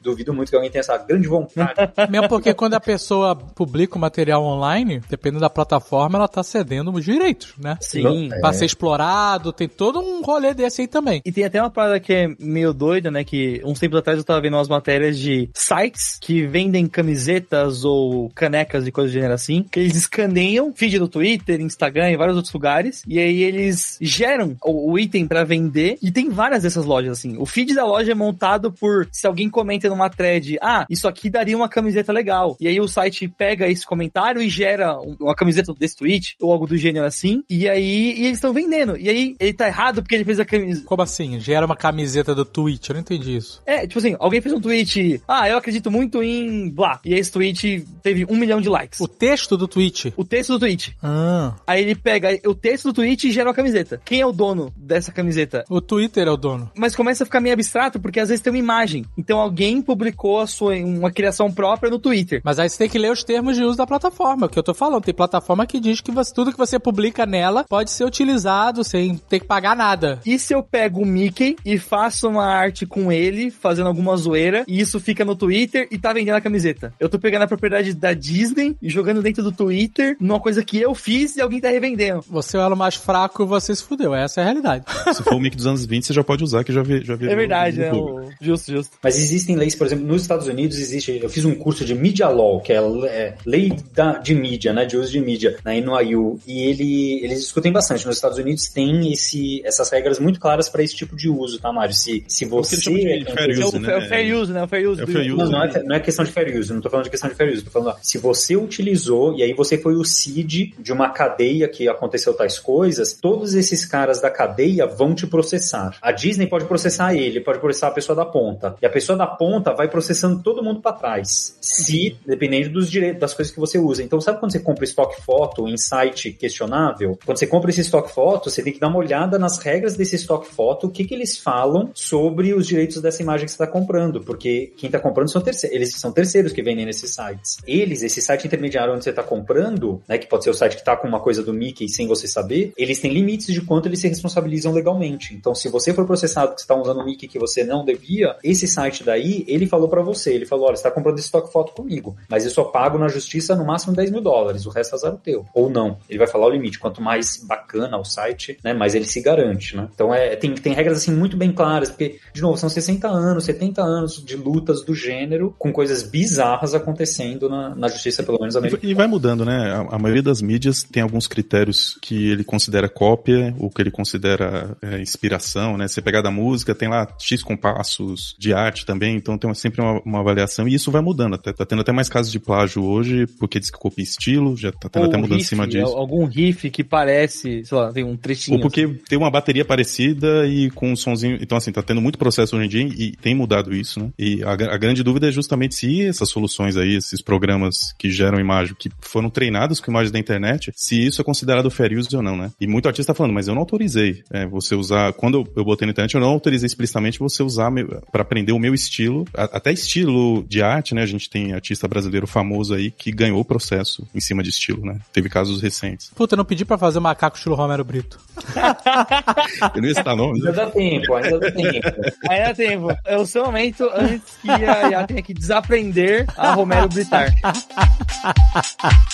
Duvido muito que alguém tenha essa grande vontade. Mesmo porque quando a pessoa publica o material online, dependendo da plataforma, ela tá cedendo os direitos, né? Sim. Pra ser explorado, tem todo um rolê desse aí também. E tem até uma parada que é meio doida, né? Que uns tempos atrás eu tava vendo umas matérias de sites que vendem camisetas ou canecas e coisas do gênero assim, que eles escaneiam feed do Twitter, Instagram e vários outros lugares, e aí eles geram o, o item pra vender, e tem várias dessas lojas assim. O feed da loja é montado por se alguém comenta numa thread, ah, isso aqui daria uma camiseta legal. E aí o site pega esse comentário e gera um- uma camiseta desse tweet, ou algo do gênero assim, e aí e eles estão vendendo. E aí ele tá errado porque ele fez a camisa. Como assim? Gera uma camiseta do Twitch? Eu não entendi isso. É, tipo assim, alguém fez um tweet, ah, eu acredito muito em blá. E esse tweet teve um milhão de likes. O texto do Twitch. O texto do tweet. Ah, Aí ele pega o texto do tweet e gera uma camiseta. Quem é o dono dessa camiseta? o Twitter é o dono. Mas começa a ficar meio abstrato, porque às vezes tem uma imagem. Então alguém publicou a sua, uma criação própria no Twitter. Mas aí você tem que ler os termos de uso da plataforma, que eu tô falando. Tem plataforma que diz que você- tudo que você publica nela pode ser utilizado sem ter que pagar nada. E se eu pego o Mickey e faço uma arte com ele, fazendo alguma zoeira, e isso fica no Twitter e tá vendendo a camiseta? Eu tô pegando a propriedade da Disney e jogando dentro do Twitter numa coisa que eu fiz e alguém tá revendendo. Você é o elo mais fraco, você se fudeu. Essa é a realidade. Se for o mic dos anos 20, você já pode usar, que já vi, já vi É verdade, no né? YouTube. O... Justo, justo. Mas existem leis, por exemplo, nos Estados Unidos existe. Eu fiz um curso de Media Law, que é, é lei da, de mídia, né? De uso de mídia, na NYU. E ele, eles discutem bastante. Nos Estados Unidos tem esse, essas regras muito claras para esse tipo de uso, tá, Mário? Se, se você. é fair fez- É o, use, né? é o fair use, né? O fair use. É o fair use. Não, não é, não é questão de fair use, não tô falando de questão de fair use, tô falando, ó, se você utilizou e aí você foi o seed de uma cadeia que aconteceu tais coisas, todos esses caras da cadeia vão te processar. A Disney pode processar ele, pode processar a pessoa da ponta. E a pessoa da ponta conta vai processando todo mundo para trás. Se, dependendo dos direitos, das coisas que você usa. Então, sabe quando você compra estoque foto em site questionável? Quando você compra esse estoque foto, você tem que dar uma olhada nas regras desse estoque foto, o que, que eles falam sobre os direitos dessa imagem que você está comprando. Porque quem está comprando são terceiros, eles são terceiros que vendem nesses sites. Eles, esse site intermediário onde você está comprando, né, que pode ser o site que está com uma coisa do Mickey sem você saber, eles têm limites de quanto eles se responsabilizam legalmente. Então, se você for processado que você está usando o Mickey que você não devia, esse site daí, ele falou para você, ele falou, olha, você está comprando esse estoque foto comigo, mas eu só pago na justiça no máximo 10 mil dólares, o resto é zero teu. Ou não. Ele vai falar o limite. Quanto mais bacana o site, né, mais ele se garante, né? Então, é, tem, tem regras, assim, muito bem claras, porque, de novo, são 60 anos, 70 anos de lutas do gênero com coisas bizarras acontecendo na, na justiça, pelo menos americana. E vai mudando, né? A, a maioria das mídias tem alguns critérios que ele considera cópia, o que ele considera é, inspiração, né? Você pegar da música, tem lá X compassos de arte também, então tem sempre uma, uma avaliação e isso vai mudando. Até, tá tendo até mais casos de plágio hoje, porque diz que copia estilo, já tá tendo Ou até mudança riff, em cima disso. Algum riff que parece, sei lá, tem um trechinho. Ou porque tem uma bateria parecida e com um sonzinho. Então, assim, tá tendo muito processo hoje em dia e tem mudado isso, né? E a, a grande dúvida é justamente se essas soluções aí, esses programas que geram imagem, que foram treinados com imagens da internet, se isso é considerado fair use ou não, né? E muito artista tá falando, mas eu não autorizei é, você usar. Quando eu, eu botei na internet, eu não autorizei explicitamente você usar para aprender o meu estilo, até estilo de arte, né? A gente tem artista brasileiro famoso aí que ganhou o processo em cima de estilo, né? Teve casos recentes. Puta, eu não pedi pra fazer macaco estilo Romero Brito. eu não ia citar nome. Ainda dá tempo, ainda dá tempo. Ainda dá tempo. É o seu momento antes que a IA tenha que desaprender a Romero Britar.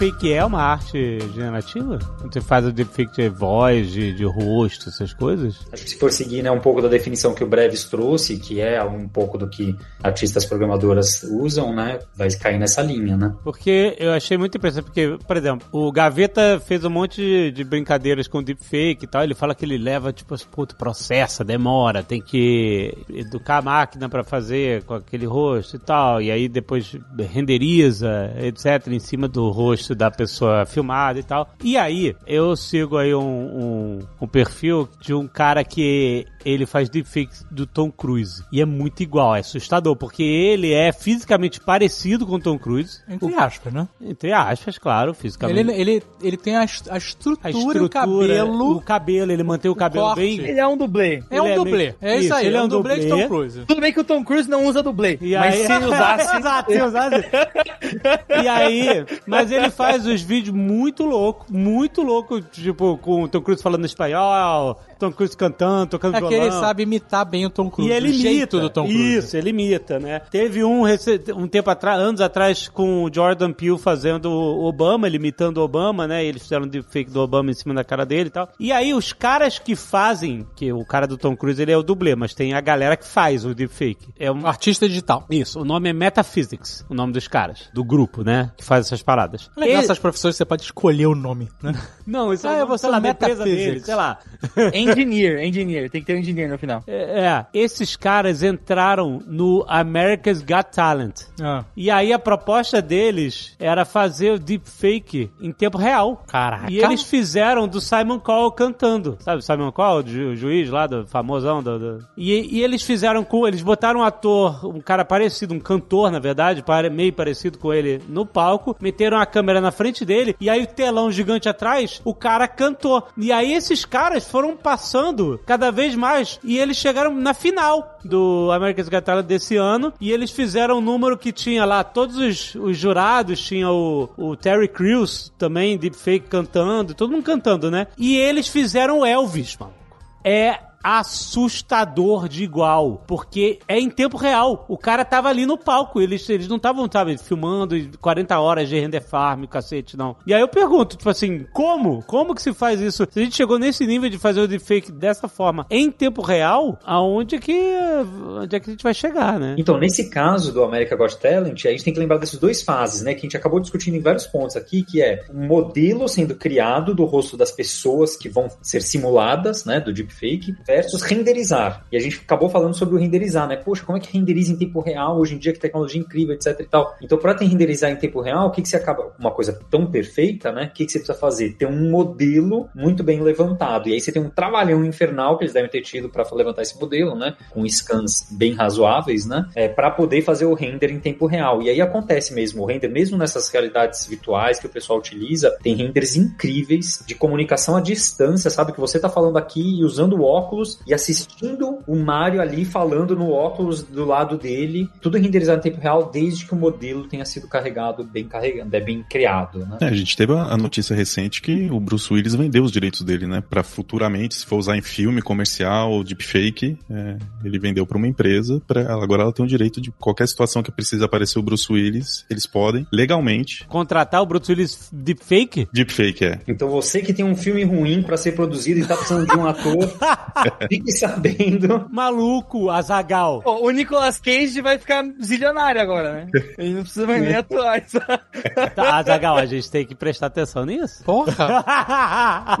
deepfake é uma arte generativa? Você faz o deepfake de voz, de, de rosto, essas coisas? Acho que se for seguir né, um pouco da definição que o Breves trouxe, que é um pouco do que artistas programadoras usam, né? Vai cair nessa linha, né? Porque eu achei muito interessante, porque, por exemplo, o Gaveta fez um monte de, de brincadeiras com deepfake e tal, ele fala que ele leva, tipo, puto, processa, demora, tem que educar a máquina para fazer com aquele rosto e tal, e aí depois renderiza, etc, em cima do rosto da pessoa filmada e tal. E aí, eu sigo aí um, um, um perfil de um cara que ele faz deepfake do Tom Cruise. E é muito igual, é assustador, porque ele é fisicamente parecido com o Tom Cruise. Entre aspas, né? Entre aspas, claro, fisicamente. Ele, ele, ele tem a, a, estrutura, a estrutura, o cabelo. O cabelo, ele mantém o, o cabelo corte. bem. Ele é um dublê. É um é dublê. meio- É isso, Isso, aí, ele é um dublê, de Tom Cruise. Tudo bem que o Tom Cruise não usa dublê. E mas aí... se ele usasse. Exato, se usasse. e aí, mas ele faz os vídeos muito louco, muito louco, tipo, com o Tom Cruise falando espanhol, Tom Cruise cantando, tocando É que violão. ele sabe imitar bem o Tom Cruise. E ele o imita. jeito do Tom Cruise. Isso, ele imita, né? Teve um, um tempo atrás, anos atrás, com o Jordan Peele fazendo o Obama, ele imitando o Obama, né? E eles fizeram um deepfake do Obama em cima da cara dele e tal. E aí, os caras que fazem, que o cara do Tom Cruise, ele é o dublê, mas tem a galera que faz o deepfake. É um... Artista digital. Isso, o nome é Metaphysics, o nome dos caras, do grupo, né? Que faz essas paradas. É legal Ele- essas profissões, você pode escolher o nome, né? Não, isso Ah, é, ser sei lá, o da empresa Metaphysics. dele, sei lá. Engineer, engineer. Tem que ter um engineer no final. É, é, esses caras entraram no America's Got Talent. Ah. E aí a proposta deles era fazer o deepfake em tempo real. Caraca. E eles fizeram do Simon Cowell cantando. Sabe o Simon Cowell, ju- juiz lá, do famosão? Do, do- E, e eles fizeram com... Eles botaram um ator, um cara parecido, um cantor, na verdade, meio parecido com ele no palco, meteram a câmera na frente dele, e aí o telão gigante atrás, o cara cantou. E aí esses caras foram passando cada vez mais, e eles chegaram na final do America's Got Talent desse ano, e eles fizeram um número que tinha lá todos os, os jurados, tinha o, o Terry Crews também, deepfake cantando, todo mundo cantando, né? E eles fizeram o Elvis, mano. É assustador de igual, porque é em tempo real. O cara tava ali no palco, eles, eles não estavam, sabe, filmando 40 horas de render farm, cacete, não. E aí eu pergunto, tipo assim, como? Como que se faz isso? Se a gente chegou nesse nível de fazer o deepfake dessa forma, em tempo real, aonde que, onde é que a gente vai chegar, né? Então, nesse caso do America Got Talent, a gente tem que lembrar dessas duas fases, né? Que a gente acabou discutindo em vários pontos aqui, que é um modelo sendo criado do rosto das pessoas que vão ser simuladas, né? Do deepfake. Versus renderizar. E a gente acabou falando sobre o renderizar, né? Poxa, como é que renderiza em tempo real hoje em dia, que tecnologia incrível, etc e tal. Então, para renderizar em tempo real, o que, que você acaba. Uma coisa tão perfeita, né? O que, que você precisa fazer? Ter um modelo muito bem levantado. E aí você tem um trabalhão infernal que eles devem ter tido para levantar esse modelo, né? Com scans bem razoáveis, né? É, para poder fazer o render em tempo real. E aí acontece mesmo, o render, mesmo nessas realidades virtuais que o pessoal utiliza, tem renders incríveis de comunicação à distância, sabe? Que você tá falando aqui e usando o óculos e assistindo o Mario ali falando no óculos do lado dele, tudo renderizado em tempo real, desde que o modelo tenha sido carregado, bem carregado, é bem criado, né? É, a gente teve a notícia recente que o Bruce Willis vendeu os direitos dele, né? Pra futuramente, se for usar em filme, comercial, deepfake, é, ele vendeu pra uma empresa, pra, agora ela tem o direito de qualquer situação que precise aparecer o Bruce Willis, eles podem, legalmente. Contratar o Bruce Willis deepfake? Deepfake, é. Então você que tem um filme ruim pra ser produzido e tá precisando de um ator, fique sabendo. Maluco, Azagal. Pô, o Nicolas Cage vai ficar zilionário agora, né? Ele não precisa mais nem atuar. só- Tá, Azagal, a gente tem que prestar atenção nisso. Porra!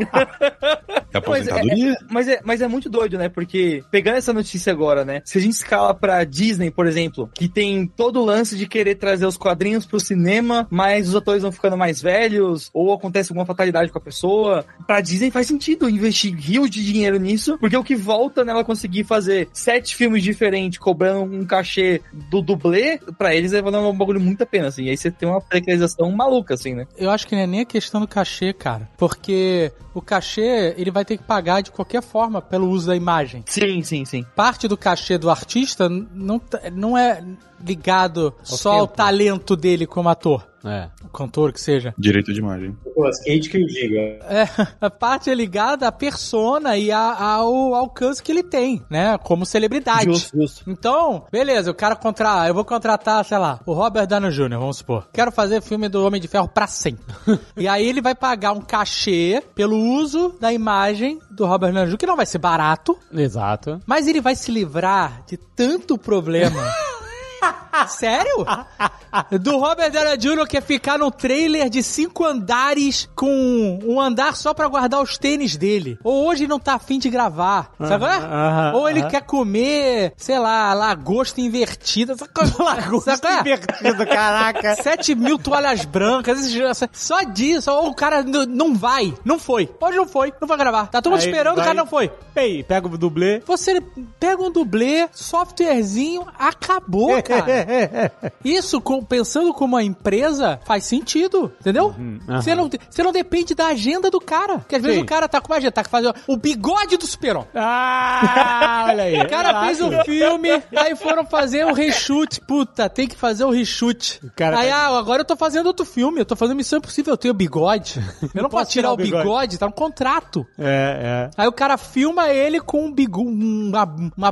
É aposentadoria. Mas é, mas é muito doido, né? Porque pegando essa notícia agora, né? Se a gente escala pra Disney, por exemplo, que tem todo o lance de querer trazer os quadrinhos pro cinema, mas os atores vão ficando mais velhos, ou acontece alguma fatalidade com a pessoa, pra Disney faz sentido investir rios de dinheiro nisso, porque o que volta nela conseguir fazer sete filmes diferentes, cobrando um cachê do dublê, pra eles é um bagulho muito a pena, assim. E aí você tem uma precarização maluca, assim, né? Eu acho que não é nem a questão do cachê, cara. Porque o cachê, ele vai ter que pagar de qualquer forma pelo uso da imagem. Sim, sim, sim. Parte do cachê do artista não, não é ligado só ao tempo. talento dele como ator. É. O cantor que seja. Direito de imagem. Nicolas Cage que eu diga. É, a parte é ligada à persona e a- ao alcance que ele tem, né? Como celebridade. Justo, justo. Então, beleza, o cara contratar, eu vou contratar, sei lá, o Robert Downey Jr., vamos supor. Quero fazer filme do Homem de Ferro pra sempre. e aí ele vai pagar um cachê pelo uso da imagem do Robert Downey Jr., que não vai ser barato, Exato. mas ele vai se livrar de tanto problema. Sério? Do Robert Downey Jr. quer ficar no trailer de cinco andares com um andar só pra guardar os tênis dele. Ou hoje não tá afim de gravar. Sabe? qual é? aham, Ou ele aham. quer comer, sei lá, lagosta invertida. É? Lagosta Sabe é? invertida, caraca. 7 mil toalhas brancas, esses- só disso, ou o cara não vai, não foi. Hoje não foi, não vai gravar. Tá todo mundo esperando, o vai- cara não foi. Ei, pega o dublê. Você pega um dublê, softwarezinho, acabou, cara. Isso, com- pensando como uma empresa, faz sentido, entendeu? aham. Você não, você não depende da agenda do cara. Porque às vezes Sim. o cara tá com uma agenda, tá fazendo o bigode do Superon. Ah, olha aí. O cara fez um filme, aí foram fazer o reshoot. Puta, tem que fazer o reshoot. cara aí, tá- ah, agora eu tô fazendo outro filme, eu tô fazendo Missão Impossível, eu tenho bigode. Eu não posso tirar o bigode, tá no contrato. É, Aí o cara filma ele com um bigo, uma, uma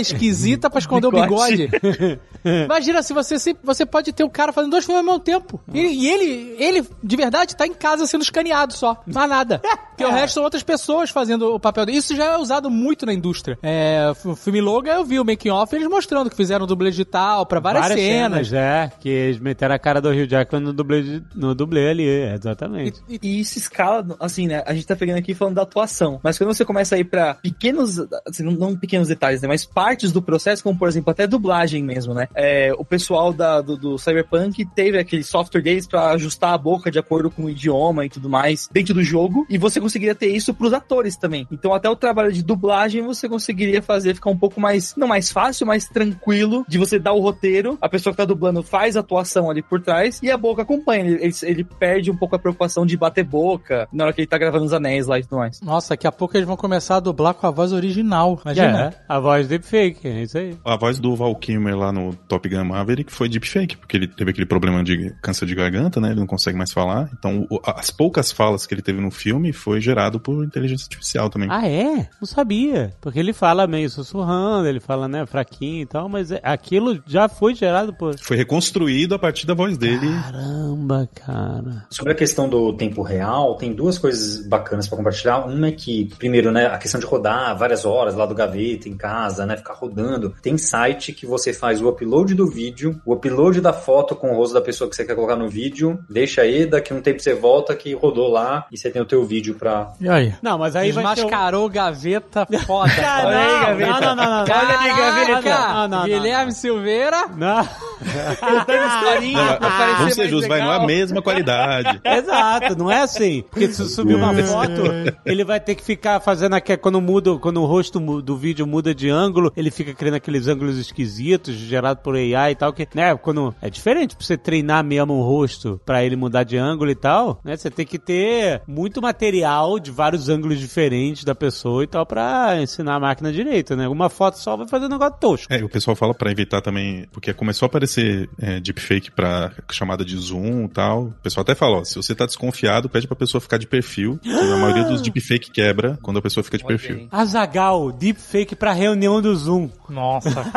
esquisita pra esconder o bigode. Imagina se você se, você pode ter o cara fazendo dois filmes ao mesmo tempo. E, e ele, ele, de verdade, tá em casa sendo escaneado só. Mais nada. Porque o resto são outras pessoas fazendo o papel dele. Isso já é usado muito na indústria. É, o filme Logan, eu vi o making off eles mostrando que fizeram dublê digital pra várias, Várias cenas. cenas, é. Que eles meteram a cara do Rio Jackman no dublê, no dublê ali, é, exatamente. E, e isso escala, assim, né? A gente tá pegando aqui falando da atuação. Mas quando você começa a ir pra pequenos, assim, não, não pequenos detalhes, né? Mas partes do processo, como por exemplo, até dublagem mesmo, né? É, o pessoal da, do, do Cyberpunk teve aquele software deles pra ajustar a boca de acordo com o idioma e tudo mais dentro do jogo. E você conseguiria ter isso pros atores também. Então, até o trabalho de dublagem você conseguiria fazer ficar um pouco mais, não mais fácil, mais tranquilo de você dar o roteiro, a pessoa que tá dublando faz a atuação ali por trás e a boca acompanha. Ele, ele, ele perde um pouco a preocupação de bater boca na hora que ele tá gravando os anéis lá e tudo mais. Nossa, daqui a pouco eles vão começar a dublar com a voz original. Imagina. É, a voz deepfake, é isso aí. A voz do Val Lá no Top Gun Maverick foi deepfake, porque ele teve aquele problema de câncer de garganta, né? Ele não consegue mais falar. Então, o- as poucas falas que ele teve no filme foi gerado por inteligência artificial também. Ah, é? Não sabia. Porque ele fala meio sussurrando, ele fala, né, fraquinho e tal, mas é- aquilo já foi gerado por. Foi reconstruído a partir da voz dele. Caramba, cara. Sobre a questão do tempo real, tem duas coisas bacanas para compartilhar. Uma é que, primeiro, né, a questão de rodar várias horas lá do gaveta, em casa, né, ficar rodando. Tem site que você faz o upload do vídeo, o upload da foto com o rosto da pessoa que você quer colocar no vídeo, deixa aí, daqui a um tempo você volta que rodou lá e você tem o teu vídeo pra... E aí? Não, mas aí vai ter... Desmascarou gaveta foda. Olha aí, não, gaveta. não, não, não, não. Olha aí, gaveta. Não, não, não, Guilherme Silveira. Não. Contando historinha pra parecer Vamos ser justos, vai, não é a mesma qualidade. Exato, não é assim. Porque se subir uma foto, ele vai ter que ficar fazendo aqui, quando muda, quando o rosto do vídeo muda de ângulo, ele fica criando aqueles ângulos esquisitos, gerado por AI e tal, que, né, quando é diferente pra você treinar mesmo o rosto pra ele mudar de ângulo e tal, né, você tem que ter muito material de vários ângulos diferentes da pessoa e tal pra ensinar a máquina direito, né? Uma foto só vai fazer um negócio tosco. É, o pessoal fala pra evitar também, porque começou a aparecer é, deepfake pra chamada de zoom e tal. O pessoal até fala, ó, se você tá desconfiado, pede pra pessoa ficar de perfil. a maioria dos deepfake quebra quando a pessoa fica de perfil. Azagal, deepfake pra reunião do Zoom. Nossa.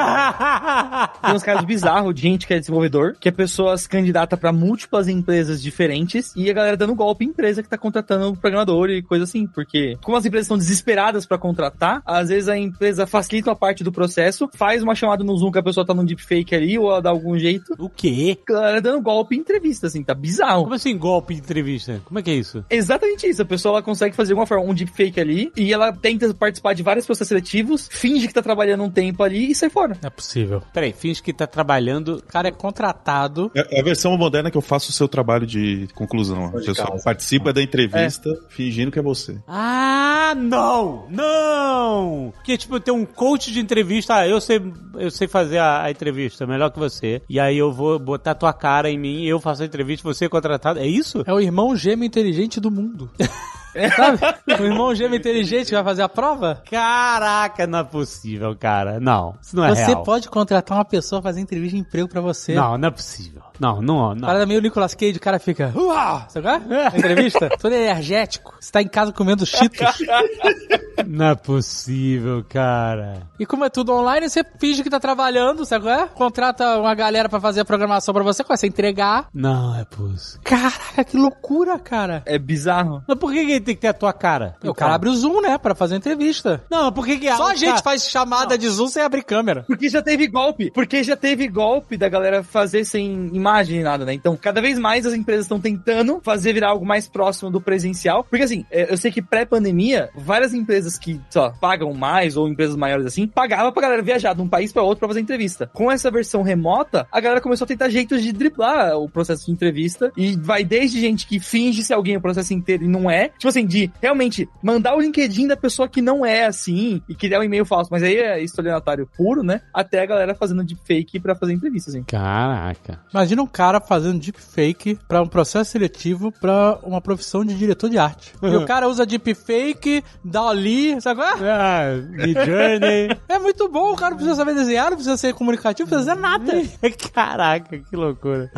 Tem uns casos bizarros de gente que é desenvolvedor, que a pessoa se candidata pra múltiplas empresas diferentes e a galera dando golpe em empresa que tá contratando o programador e coisa assim. Porque, como as empresas estão desesperadas pra contratar, às vezes a empresa facilita a parte do processo, faz uma chamada no Zoom que a pessoa tá num deepfake ali ou ela dá algum jeito. o quê? A galera dando golpe em entrevista, assim, tá bizarro. Como assim golpe de entrevista? Como é que é isso? Exatamente isso. A pessoa ela consegue fazer de alguma forma um deepfake ali e ela tenta participar de vários processos seletivos, finge que tá trabalhando um tempo ali e sai fora. Não é possível. Peraí, finge que tá trabalhando. O cara é contratado. É é a versão moderna que eu faço o seu trabalho de conclusão. Pessoa casa. participa da entrevista fingindo que é você. Ah, não! Não! Porque, tipo, tem um coach de entrevista. Ah, eu sei, eu sei fazer a, a entrevista melhor que você. E aí eu vou botar tua cara em mim, eu faço a entrevista, você é contratado. É isso? É o irmão gêmeo inteligente do mundo. Sabe? O irmão gêmeo inteligente vai fazer a prova. Caraca, não é possível, cara. Não, isso não é Você real. pode contratar uma pessoa fazer entrevista de emprego pra você. Não, não é possível. Não, não, O não. cara é meio Nicolas Cage, o cara fica. Uau! Sabe qual é? Na entrevista? Todo energético. Você tá em casa comendo cheetos. Não é possível, cara. E como é tudo online, você finge que tá trabalhando, sabe qual é? Contrata uma galera pra fazer a programação pra você, começa a entregar. Não é possível. Caraca, que loucura, cara. É bizarro. Mas por que, tem que ter a tua cara? E o cara abre o Zoom, né, pra fazer a entrevista. Não, mas por que que Só o a gente cara- faz chamada de Zoom sem abrir câmera. Porque já teve golpe. Porque já teve golpe da galera fazer sem imagem nem nada, né? Então, cada vez mais as empresas estão tentando fazer virar algo mais próximo do presencial. Porque assim, é, eu sei que pré-pandemia, várias empresas que, lá, pagam mais, ou empresas maiores assim, pagavam pra galera viajar de um país pra outro pra fazer entrevista. Com essa versão remota, a galera começou a tentar jeitos de driblar o processo de entrevista. E vai desde gente que finge ser alguém o processo inteiro e não é. Tipo assim, de realmente mandar o LinkedIn da pessoa que não é assim e criar um e-mail falso. Mas aí é estelionatário puro, né? Até a galera fazendo deepfake pra fazer entrevista, assim. Caraca. Imagina um cara fazendo deepfake pra um processo seletivo pra uma profissão de diretor de arte. E o cara usa deepfake, Dali, sabe qual é? Ah, Mid Journey. É muito bom, o cara não precisa saber desenhar, não precisa ser comunicativo, não precisa fazer nada. Caraca, que loucura.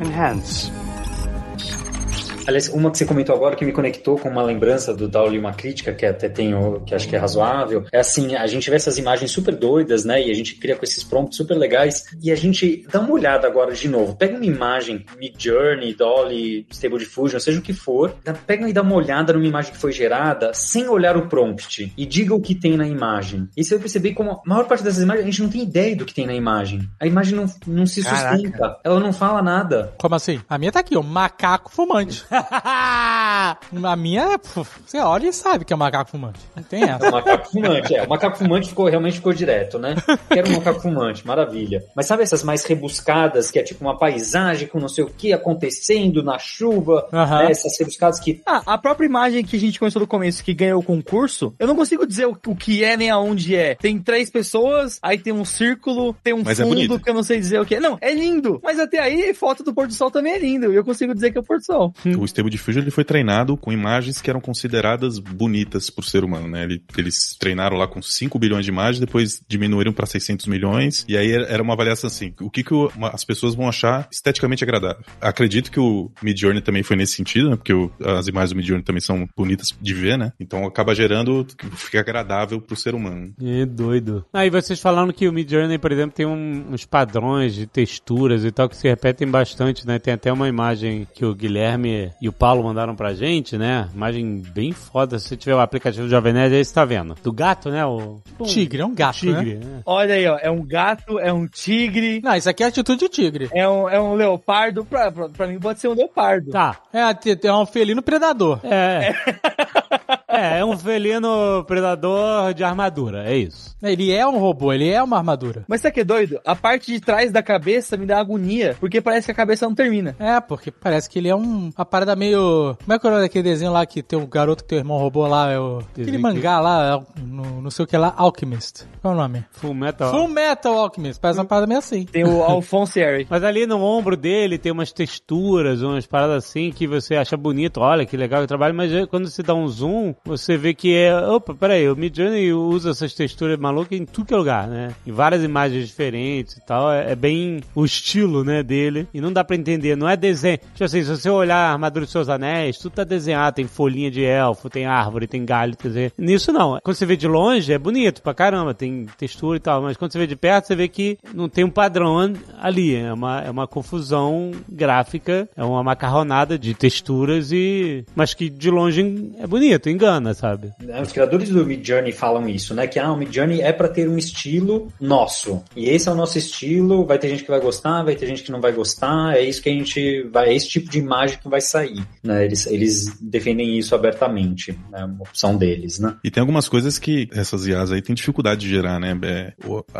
Enhance. Aliás, uma que você comentou agora que me conectou com uma lembrança do Dowley, uma crítica que até tenho, que acho que é razoável, é assim, a gente vê essas imagens super doidas, né, e a gente cria com esses prompts super legais, e a gente dá uma olhada agora de novo, pega uma imagem, Mid Journey, Dolly, Stable Diffusion, seja o que for, pega e dá uma olhada numa imagem que foi gerada, sem olhar o prompt, e diga o que tem na imagem. E você vai perceber como a maior parte dessas imagens, a gente não tem ideia do que tem na imagem. A imagem não, não se Caraca. sustenta, ela não fala nada. Como assim? A minha tá aqui, ó, macaco fumante. A minha, você olha e sabe que é um macaco fumante. Não tem É essa. o macaco fumante, é. O macaco fumante ficou, realmente ficou direto, né? Quero um macaco fumante, maravilha. Mas sabe essas mais rebuscadas, que é tipo uma paisagem com não sei o que acontecendo na chuva? Aham. né? Essas rebuscadas que. Ah, a própria imagem que a gente começou no começo, que ganhou o concurso, eu não consigo dizer o, o que é nem aonde é. Tem três pessoas, aí tem um círculo, tem um Mas é fundo bonito. que eu não sei dizer o que é. Não, é lindo. Mas até aí, foto do pôr do sol também é lindo. E eu consigo dizer que é o pôr do sol. O Stable Diffusion ele foi treinado com imagens que eram consideradas bonitas por ser humano, né? Ele- eles treinaram lá com 5 bilhões de imagens, depois diminuíram para 600 milhões, e aí era uma avaliação assim, o que, que as pessoas vão achar esteticamente agradável. Acredito que o Midjourney também foi nesse sentido, né? Porque o- as imagens do Midjourney também são bonitas de ver, né? Então acaba gerando, fica agradável pro ser humano. É doido. Aí vocês falando que o Mid Journey, por exemplo, tem um- uns padrões de texturas e tal que se repetem bastante, né? Tem até uma imagem que o Guilherme e o Paulo mandaram pra gente, né? Imagem bem foda. Se você tiver o aplicativo do Jovem Nerd, aí você tá vendo. Do gato, né? O tipo Tigre, é um gato, tigre. né? né? Olha aí, ó. É um gato, é um tigre, Não, isso aqui é atitude de tigre. é um, é um leopardo. Pra, pra, pra mim pode ser um leopardo. Tá. É, é um felino predador. É. É, é um felino predador de armadura, é isso. Ele é um robô, ele é uma armadura. Mas sabe que é doido? A parte de trás da cabeça me dá agonia, porque parece que a cabeça não termina. É, porque parece que ele é um, uma parada meio... Como é que é o nome daquele desenho lá que tem o garoto que tem o irmão robô lá? É o, aquele mangá lá, é o- no, não sei o que lá, Alchemist. Qual é o nome? Full Metal. Full Metal Alchemist. Parece uma parada meio assim. Tem o Alphonse Harry. Mas ali no ombro dele tem umas texturas, umas paradas assim que você acha bonito. Olha que legal o trabalho, mas quando você dá um zoom, você vê que é. Opa, peraí, o Midjourney usa essas texturas malucas em tudo que é lugar, né? Em várias imagens diferentes e tal. É, é bem o estilo, né, dele. E não dá pra entender, não é desenho. Tipo assim, se você olhar a armadura dos seus anéis, tudo tá desenhado. Tem folhinha de elfo, tem árvore, tem galho, quer dizer. Nisso não. Quando você vê de longe, é bonito pra caramba, tem textura e tal. Mas quando você vê de perto, você vê que não tem um padrão ali. É uma, é uma confusão gráfica, é uma macarronada de texturas e. Mas que de longe é bonito, engana, sabe? É, Os criadores do Midjourney falam isso, né? Que ah, o Midjourney é para ter um estilo nosso. E esse é o nosso estilo, vai ter gente que vai gostar, vai ter gente que não vai gostar, é isso que a gente vai, é esse tipo de imagem que vai sair, né? Eles, eles defendem isso abertamente, é uma opção deles, né? E tem algumas coisas que essas IAs aí tem dificuldade de gerar, né? É,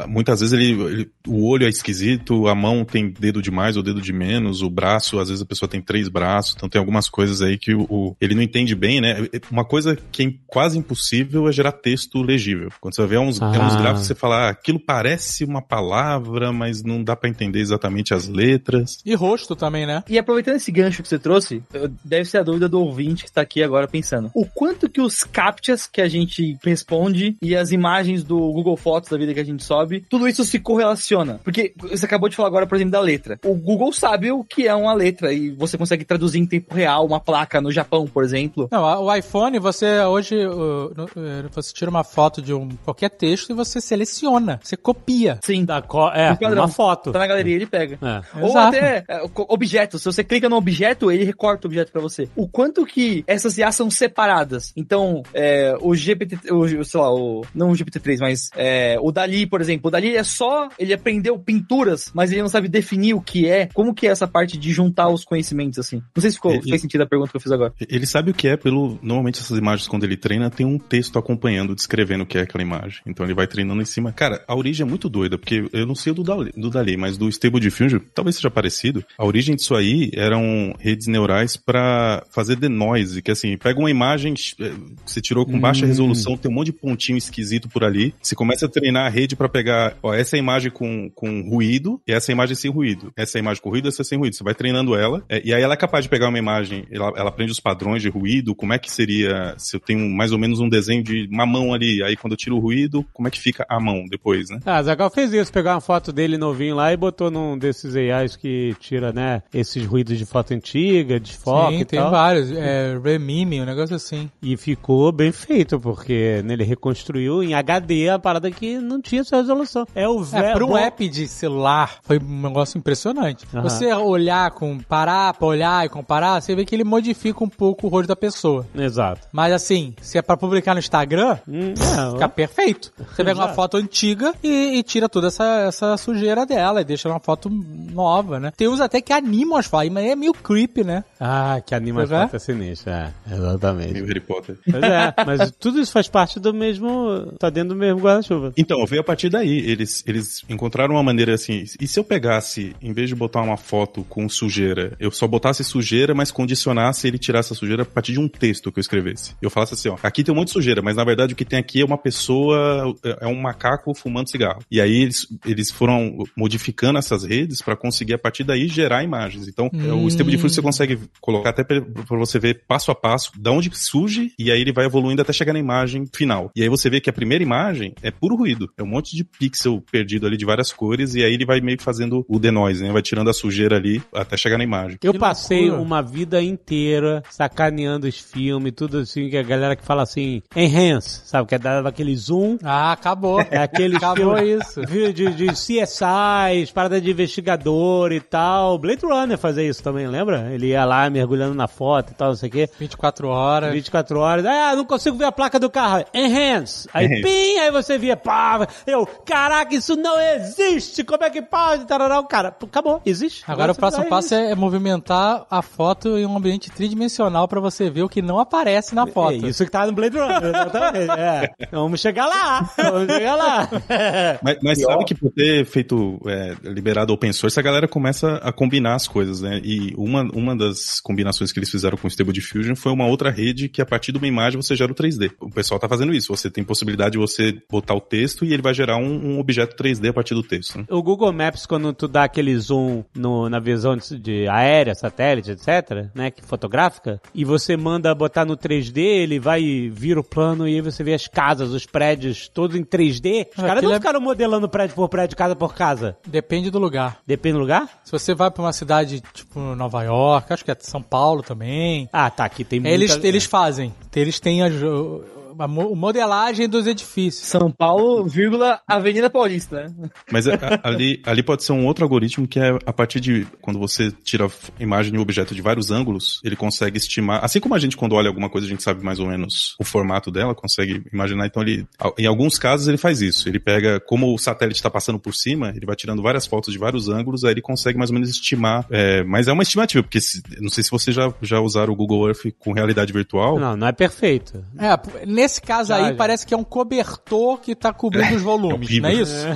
muitas vezes ele, ele- o olho é esquisito, a mão tem dedo de mais ou dedo de menos, o braço, às vezes a pessoa tem três braços, então tem algumas coisas aí que o, o- ele não entende bem, né? Uma coisa que é quase impossível é gerar texto legível. Quando você vê uns, Ah. uns gráficos, você fala, ah, aquilo parece uma palavra, mas não dá pra entender exatamente as letras. E rosto também, né? E aproveitando esse gancho que você trouxe, deve ser a dúvida do ouvinte que está aqui agora pensando. O quanto que os captchas que a gente responde e as imagens do Google Fotos da vida que a gente sobe, tudo isso se correlaciona? Porque você acabou de falar agora, por exemplo, da letra. O Google sabe o que é uma letra e você consegue traduzir em tempo real uma placa no Japão, por exemplo. Não, o iPhone, você hoje, uh, no- uh, você tira uma foto de um qualquer texto e você seleciona, você copia. Sim, Da co é, Um uma foto. tá na galeria ele pega. É. Ou Exato. até é, objetos. Se você clica no objeto, ele recorta o objeto pra você. O quanto que essas IAs são separadas. Então, é, o GPT, o, sei lá, o, não o GPT-3, mas é, o Dali, por exemplo. O Dali é só, ele aprendeu pinturas, mas ele não sabe definir o que é. Como que é essa parte de juntar os conhecimentos, assim? Não sei se ficou, Ele- fez sentido a pergunta que eu fiz agora. Ele sabe o que é pelo. Normalmente essas imagens, quando ele treina, tem um texto acompanhando, descrevendo o que é aquela imagem. Então ele vai treinando em cima. Cara, a origem é muito doida, porque eu não sei do Dali, do Dali mas do Stable Diffusion, talvez seja parecido. A origem disso aí eram redes neurais pra fazer denoise, que assim, pega uma imagem eh, que você tirou com baixa resolução, tem um monte de pontinho esquisito por ali. Você começa a treinar a rede pra pegar, ó, essa é imagem com, com ruído e essa é imagem sem ruído. Essa é imagem com ruído, essa é sem ruído. Você vai treinando ela, eh, e aí ela é capaz de pegar uma imagem, ela, ela aprende os padrões de ruído, como é que seria se eu tenho mais ou menos um desenho de uma mão ali, aí quando eu tiro o ruído, como é que fica a mão depois, né? Ah, Zagal fez isso, pegou uma foto dele novinho lá e botou num desses AIs que tira, né, esses ruídos de foto antiga, de foco Sim, e tem tal. vários. É, Remime, um negócio assim. E ficou bem feito, porque né, ele reconstruiu em HD a parada que não tinha essa resolução. É o É, velho. para um app de celular, foi um negócio impressionante. Aham. Você olhar, com, parar pra olhar e comparar, você vê que ele modifica um pouco o rosto da pessoa. Exato. Mas assim, se é pra publicar no Instagram, Hum, fica perfeito. Você pega uma foto antiga e, e tira toda essa, essa sujeira dela e deixa uma foto nova, né? Tem uns até que animam as fotos, mas é meio creepy, né? Ah, que anima Pois é. foto é sinistro. É, exatamente. Meio Harry Potter. Pois é, mas tudo isso faz parte do mesmo. tá dentro do mesmo guarda-chuva. Então, veio a partir daí. Eles, eles encontraram uma maneira assim. E se eu pegasse, em vez de botar uma foto com sujeira, eu só botasse sujeira, mas condicionasse ele tirar essa sujeira a partir de um texto que eu escrevesse? Eu falasse assim, ó, aqui tem um monte de sujeira, mas na verdade o que tem aqui é uma pessoa, é um macaco fumando cigarro. E aí eles, eles foram modificando essas redes para conseguir a partir daí gerar imagens. Então, é, o Stable Diffusion você consegue colocar até para você ver passo a passo da onde surge e aí ele vai evoluindo até chegar na imagem final. E aí você vê que a primeira imagem é puro ruído. É um monte de pixel perdido ali de várias cores e aí ele vai meio que fazendo o denoise, né? Vai tirando a sujeira ali até chegar na imagem. Eu Que passei loucura. uma vida inteira sacaneando os filmes, tudo assim. A galera que fala assim, enhance, sabe? Que é dado aquele zoom. Ah, acabou. É aquele Acabou isso. de, de, CSI, parada de investigador e tal. Blade Runner fazia isso também, lembra? Ele ia lá mergulhando na foto e tal, não sei o quê. 24 horas. 24 horas. Ah, não consigo ver a placa do carro. Enhance. Aí, Enhance. pim, aí você via, pá. Eu, caraca, isso não existe. Como é que pode? Tarará, o cara, acabou, existe. Agora o você próximo passo é movimentar a foto em um ambiente tridimensional pra você ver o que não aparece na foto. É isso que tá no Blade Runner, exatamente. é. Vamos chegar lá. Vamos chegar lá. Mas, mas E, ó, sabe que por ter feito, é, liberado open source, a galera começa a combinar as coisas, né? E uma, uma das combinações que eles fizeram com o Stable Diffusion foi uma outra rede que a partir de uma imagem você gera o 3D. O pessoal tá fazendo isso. Você tem possibilidade de você botar o texto e ele vai gerar um, um objeto 3D a partir do texto. Né? O Google Maps, quando tu dá aquele zoom no- na visão de, de aérea, satélite, etc., né, que fotográfica, e você manda botar no 3D, ele vai vir o plano e aí você vê as casas, os prédios, todos em 3D. Os caras não é- ficaram modelando prédio por prédio, casa por casa. Depende do lugar. Depende do lugar? Se você vai pra uma cidade tipo Nova York, acho que é São Paulo também, Ah, tá, aqui tem muita... eles, eles fazem. Eles têm a, jo- a mo- modelagem dos edifícios. São Paulo, vírgula, Avenida Paulista, né? Mas é- a- ali, ali pode ser um outro algoritmo que é a partir de quando você tira f- imagem e objeto de vários ângulos, ele consegue estimar. Assim como a gente, quando olha alguma coisa, a gente sabe mais ou menos o formato dela, consegue imaginar. Então, ele, em alguns casos, ele faz isso. Ele pega, como o satélite está passando por cima, ele vai tirando várias fotos de vários ângulos, aí ele consegue mais ou menos estimar. é, mas é uma estimativa, porque se- não sei se vocês já, já usaram o Google Earth com realidade virtual. Não, não é perfeito. É, p- nesse caso Já, aí já. parece que é um cobertor que tá cobrindo os volumes, horrível. não é isso?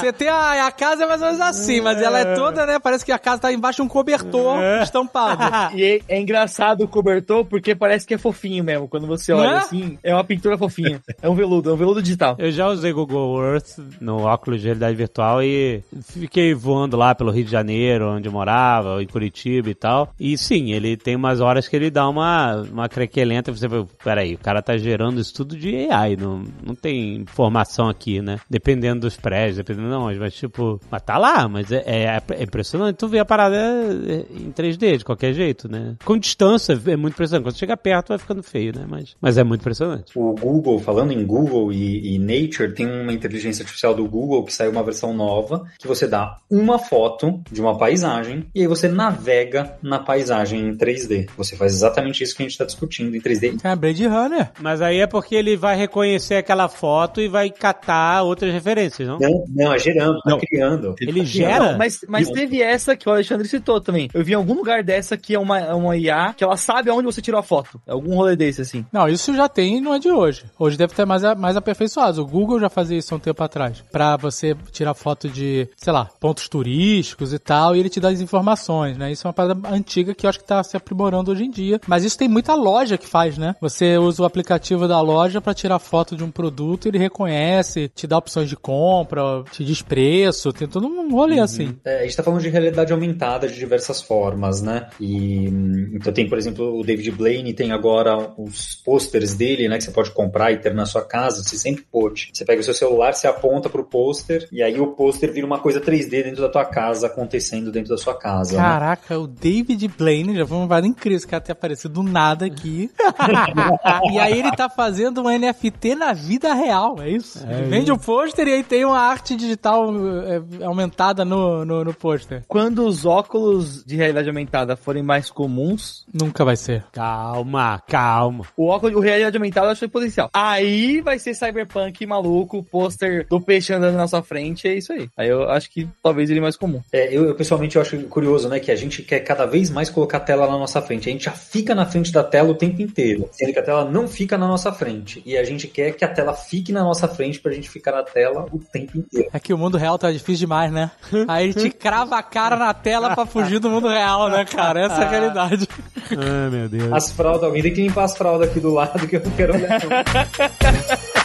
Você tem a, a casa é mais ou menos assim, mas ela é toda, né? Parece que a casa tá embaixo de um cobertor estampado. E é, é engraçado o cobertor porque parece que é fofinho mesmo. Quando você olha Não é? assim, é uma pintura fofinha. É um veludo, é um veludo digital. Eu já usei Google Earth no óculos de realidade virtual e fiquei voando lá pelo Rio de Janeiro, onde eu morava, em Curitiba e tal. E sim, ele tem umas horas que ele dá uma, uma crequelenta e você fala, peraí, o cara tá gerando isso tudo de AI, não, não tem informação aqui, né? Dependendo dos prédios, dependendo de onde, mas tipo, mas tá lá, mas é, é- é impressionante tu ver a parada é, em 3D, de qualquer jeito, né? Com distância é muito impressionante, quando chega perto vai ficando feio, né? Mas, mas é muito impressionante. O Google, falando em Google e, e Nature, tem uma inteligência artificial do Google que saiu uma versão nova, que você dá uma foto de uma paisagem e aí você navega na paisagem em 3D. Você faz exatamente isso que a gente está discutindo em 3D. É Blade Runner. Mas aí é porque ele vai reconhecer aquela foto e vai catar outras referências, não? Não, não, é gerando, tá Não. criando. Ele gera? Não, mas, mas teve essa que o Alexandre citou também. Eu vi em algum lugar dessa que é uma, é uma IA que ela sabe aonde você tirou a foto. É algum rolê desse, assim. Não, isso já tem e não é de hoje. Hoje deve ter mais, mais aperfeiçoado. O Google já fazia isso há um tempo atrás. Pra você tirar foto de, sei lá, pontos turísticos e tal, e ele te dá as informações, né? Isso é uma parada antiga que eu acho que tá se aprimorando hoje em dia. Mas isso tem muita loja que faz, né? Você usa o aplicativo da loja pra tirar foto de um produto, ele reconhece, te dá opções de compra, te diz preço, tem todo um rolê assim. É, a gente tá falando de realidade aumentada de diversas formas, né? E então tem, por exemplo, o David Blaine tem agora os posters dele, né? Que você pode comprar e ter na sua casa. Você sempre pode. Você pega o seu celular, você aponta pro pôster e aí o pôster vira uma coisa 3D dentro da tua casa, acontecendo dentro da sua casa. né? Caraca, o David Blaine já foi uma parada incrível, esse cara ter aparecido do nada aqui. e aí ele tá fazendo um NFT na vida real, é isso? Ele vende o pôster e aí tem uma arte digital é, aumentada no, no, no pôster. Quando os óculos de realidade aumentada forem mais comuns, Nunca vai ser. Calma, calma. o óculos de realidade aumentada eu acho que tem potencial. Aí vai ser cyberpunk maluco, pôster do peixe andando na sua frente, é isso aí. Aí eu acho que talvez ele é mais comum. É, eu, eu, pessoalmente eu acho curioso, né? Que a gente quer cada vez mais colocar a tela na nossa frente. A gente já fica na frente da tela o tempo inteiro, sendo que a tela não fica na nossa frente. E a gente quer que a tela fique na nossa frente pra gente ficar na tela o tempo inteiro. É que o mundo real tá difícil demais, né? Aí ele te crava a cara na tela pra fugir do mundo real, né, cara? Essa é a realidade. Ai, meu Deus. As fraldas, alguém tem que limpar as fraldas aqui do lado que eu não quero olhar.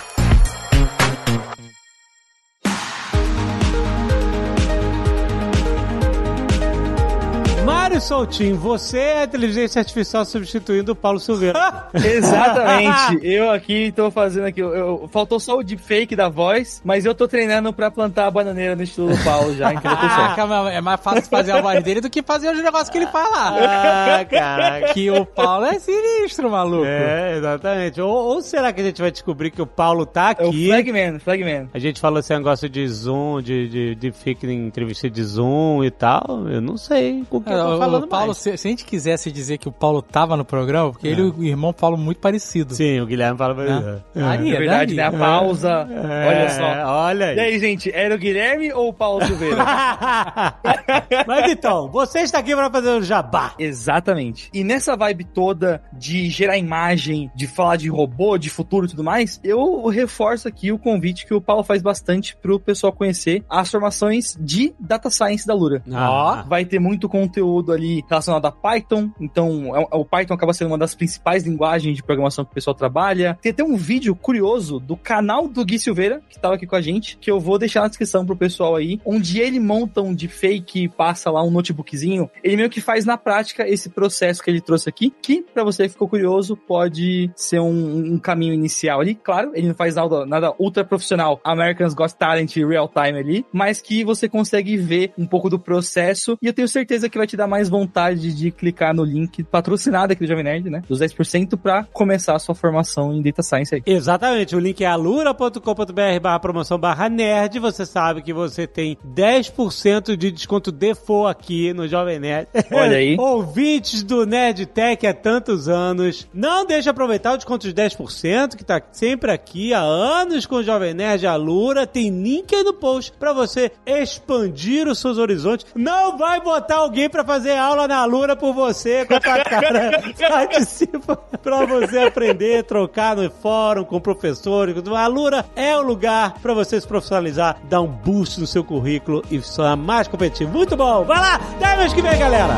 não. Mário sou o Tim. Você é a inteligência artificial substituindo o Paulo Silveira. Exatamente. eu aqui tô fazendo aqui. Eu, eu- faltou só o deepfake da voz, mas eu tô treinando pra plantar a bananeira no estilo do Paulo já, então eu tô certo. Caraca, mas é mais fácil fazer a voz dele do que fazer os negócios que ele fala. ah, cara. Que o Paulo é sinistro, maluco. É, exatamente. Ou, ou será que a gente vai descobrir que o Paulo tá É o aqui? Flagman, Flagman. A gente falou esse negócio de Zoom, de, de, de em entrevista de Zoom e tal. Eu não sei com o que eu É, tô o- falando o Paulo, mais. se, se a gente quisesse dizer que o Paulo tava no programa, porque ele e o irmão falam muito parecido. Sim, o Guilherme fala pra ele. É. Daria, É verdade, né? A pausa. Olha só. Olha E aí. aí, gente, era o Guilherme ou o Paulo Silveira? Mas então, você está aqui pra fazer o jabá. Exatamente. E nessa vibe toda de gerar imagem, de falar de robô, de futuro e tudo mais, eu reforço aqui o convite que o Paulo faz bastante pro pessoal conhecer as formações de Data Science da Lura. Ah. Vai ter muito conteúdo ali relacionado a Python, então é- o Python acaba sendo uma das principais linguagens de programação que o pessoal trabalha. Tem até um vídeo curioso do canal do Gui Silveira, que estava aqui com a gente, que eu vou deixar na descrição pro pessoal aí, onde ele monta um deepfake e passa lá um notebookzinho. Ele meio que faz na prática esse processo que ele trouxe aqui, que pra você ficou curioso, pode ser um, um caminho inicial ali. Claro, ele não faz nada, nada ultra profissional, Americans Got Talent real time ali, mas que você consegue ver um pouco do processo e eu tenho certeza que vai te dar mais vontade de clicar no link patrocinado aqui do Jovem Nerd, né? Dos 10% pra começar a sua formação em Data Science aí. Exatamente, o link é alura.com.br barra promoção barra nerd. Você sabe que você tem 10% de desconto default aqui no Jovem Nerd. Olha aí. Ouvintes do Nerd Tech há tantos anos. Não deixe de aproveitar o desconto de 10%, que tá sempre aqui há anos com o Jovem Nerd Alura. Tem link aí no post pra você expandir os seus horizontes. Não vai botar alguém pra fazer aula na Alura por você com a tua cara. Participa pra você aprender, trocar no fórum com professores. A Alura é o lugar pra você se profissionalizar, dar um boost no seu currículo e ser mais competitivo. Muito bom! Vai lá! Até mês que vem, galera!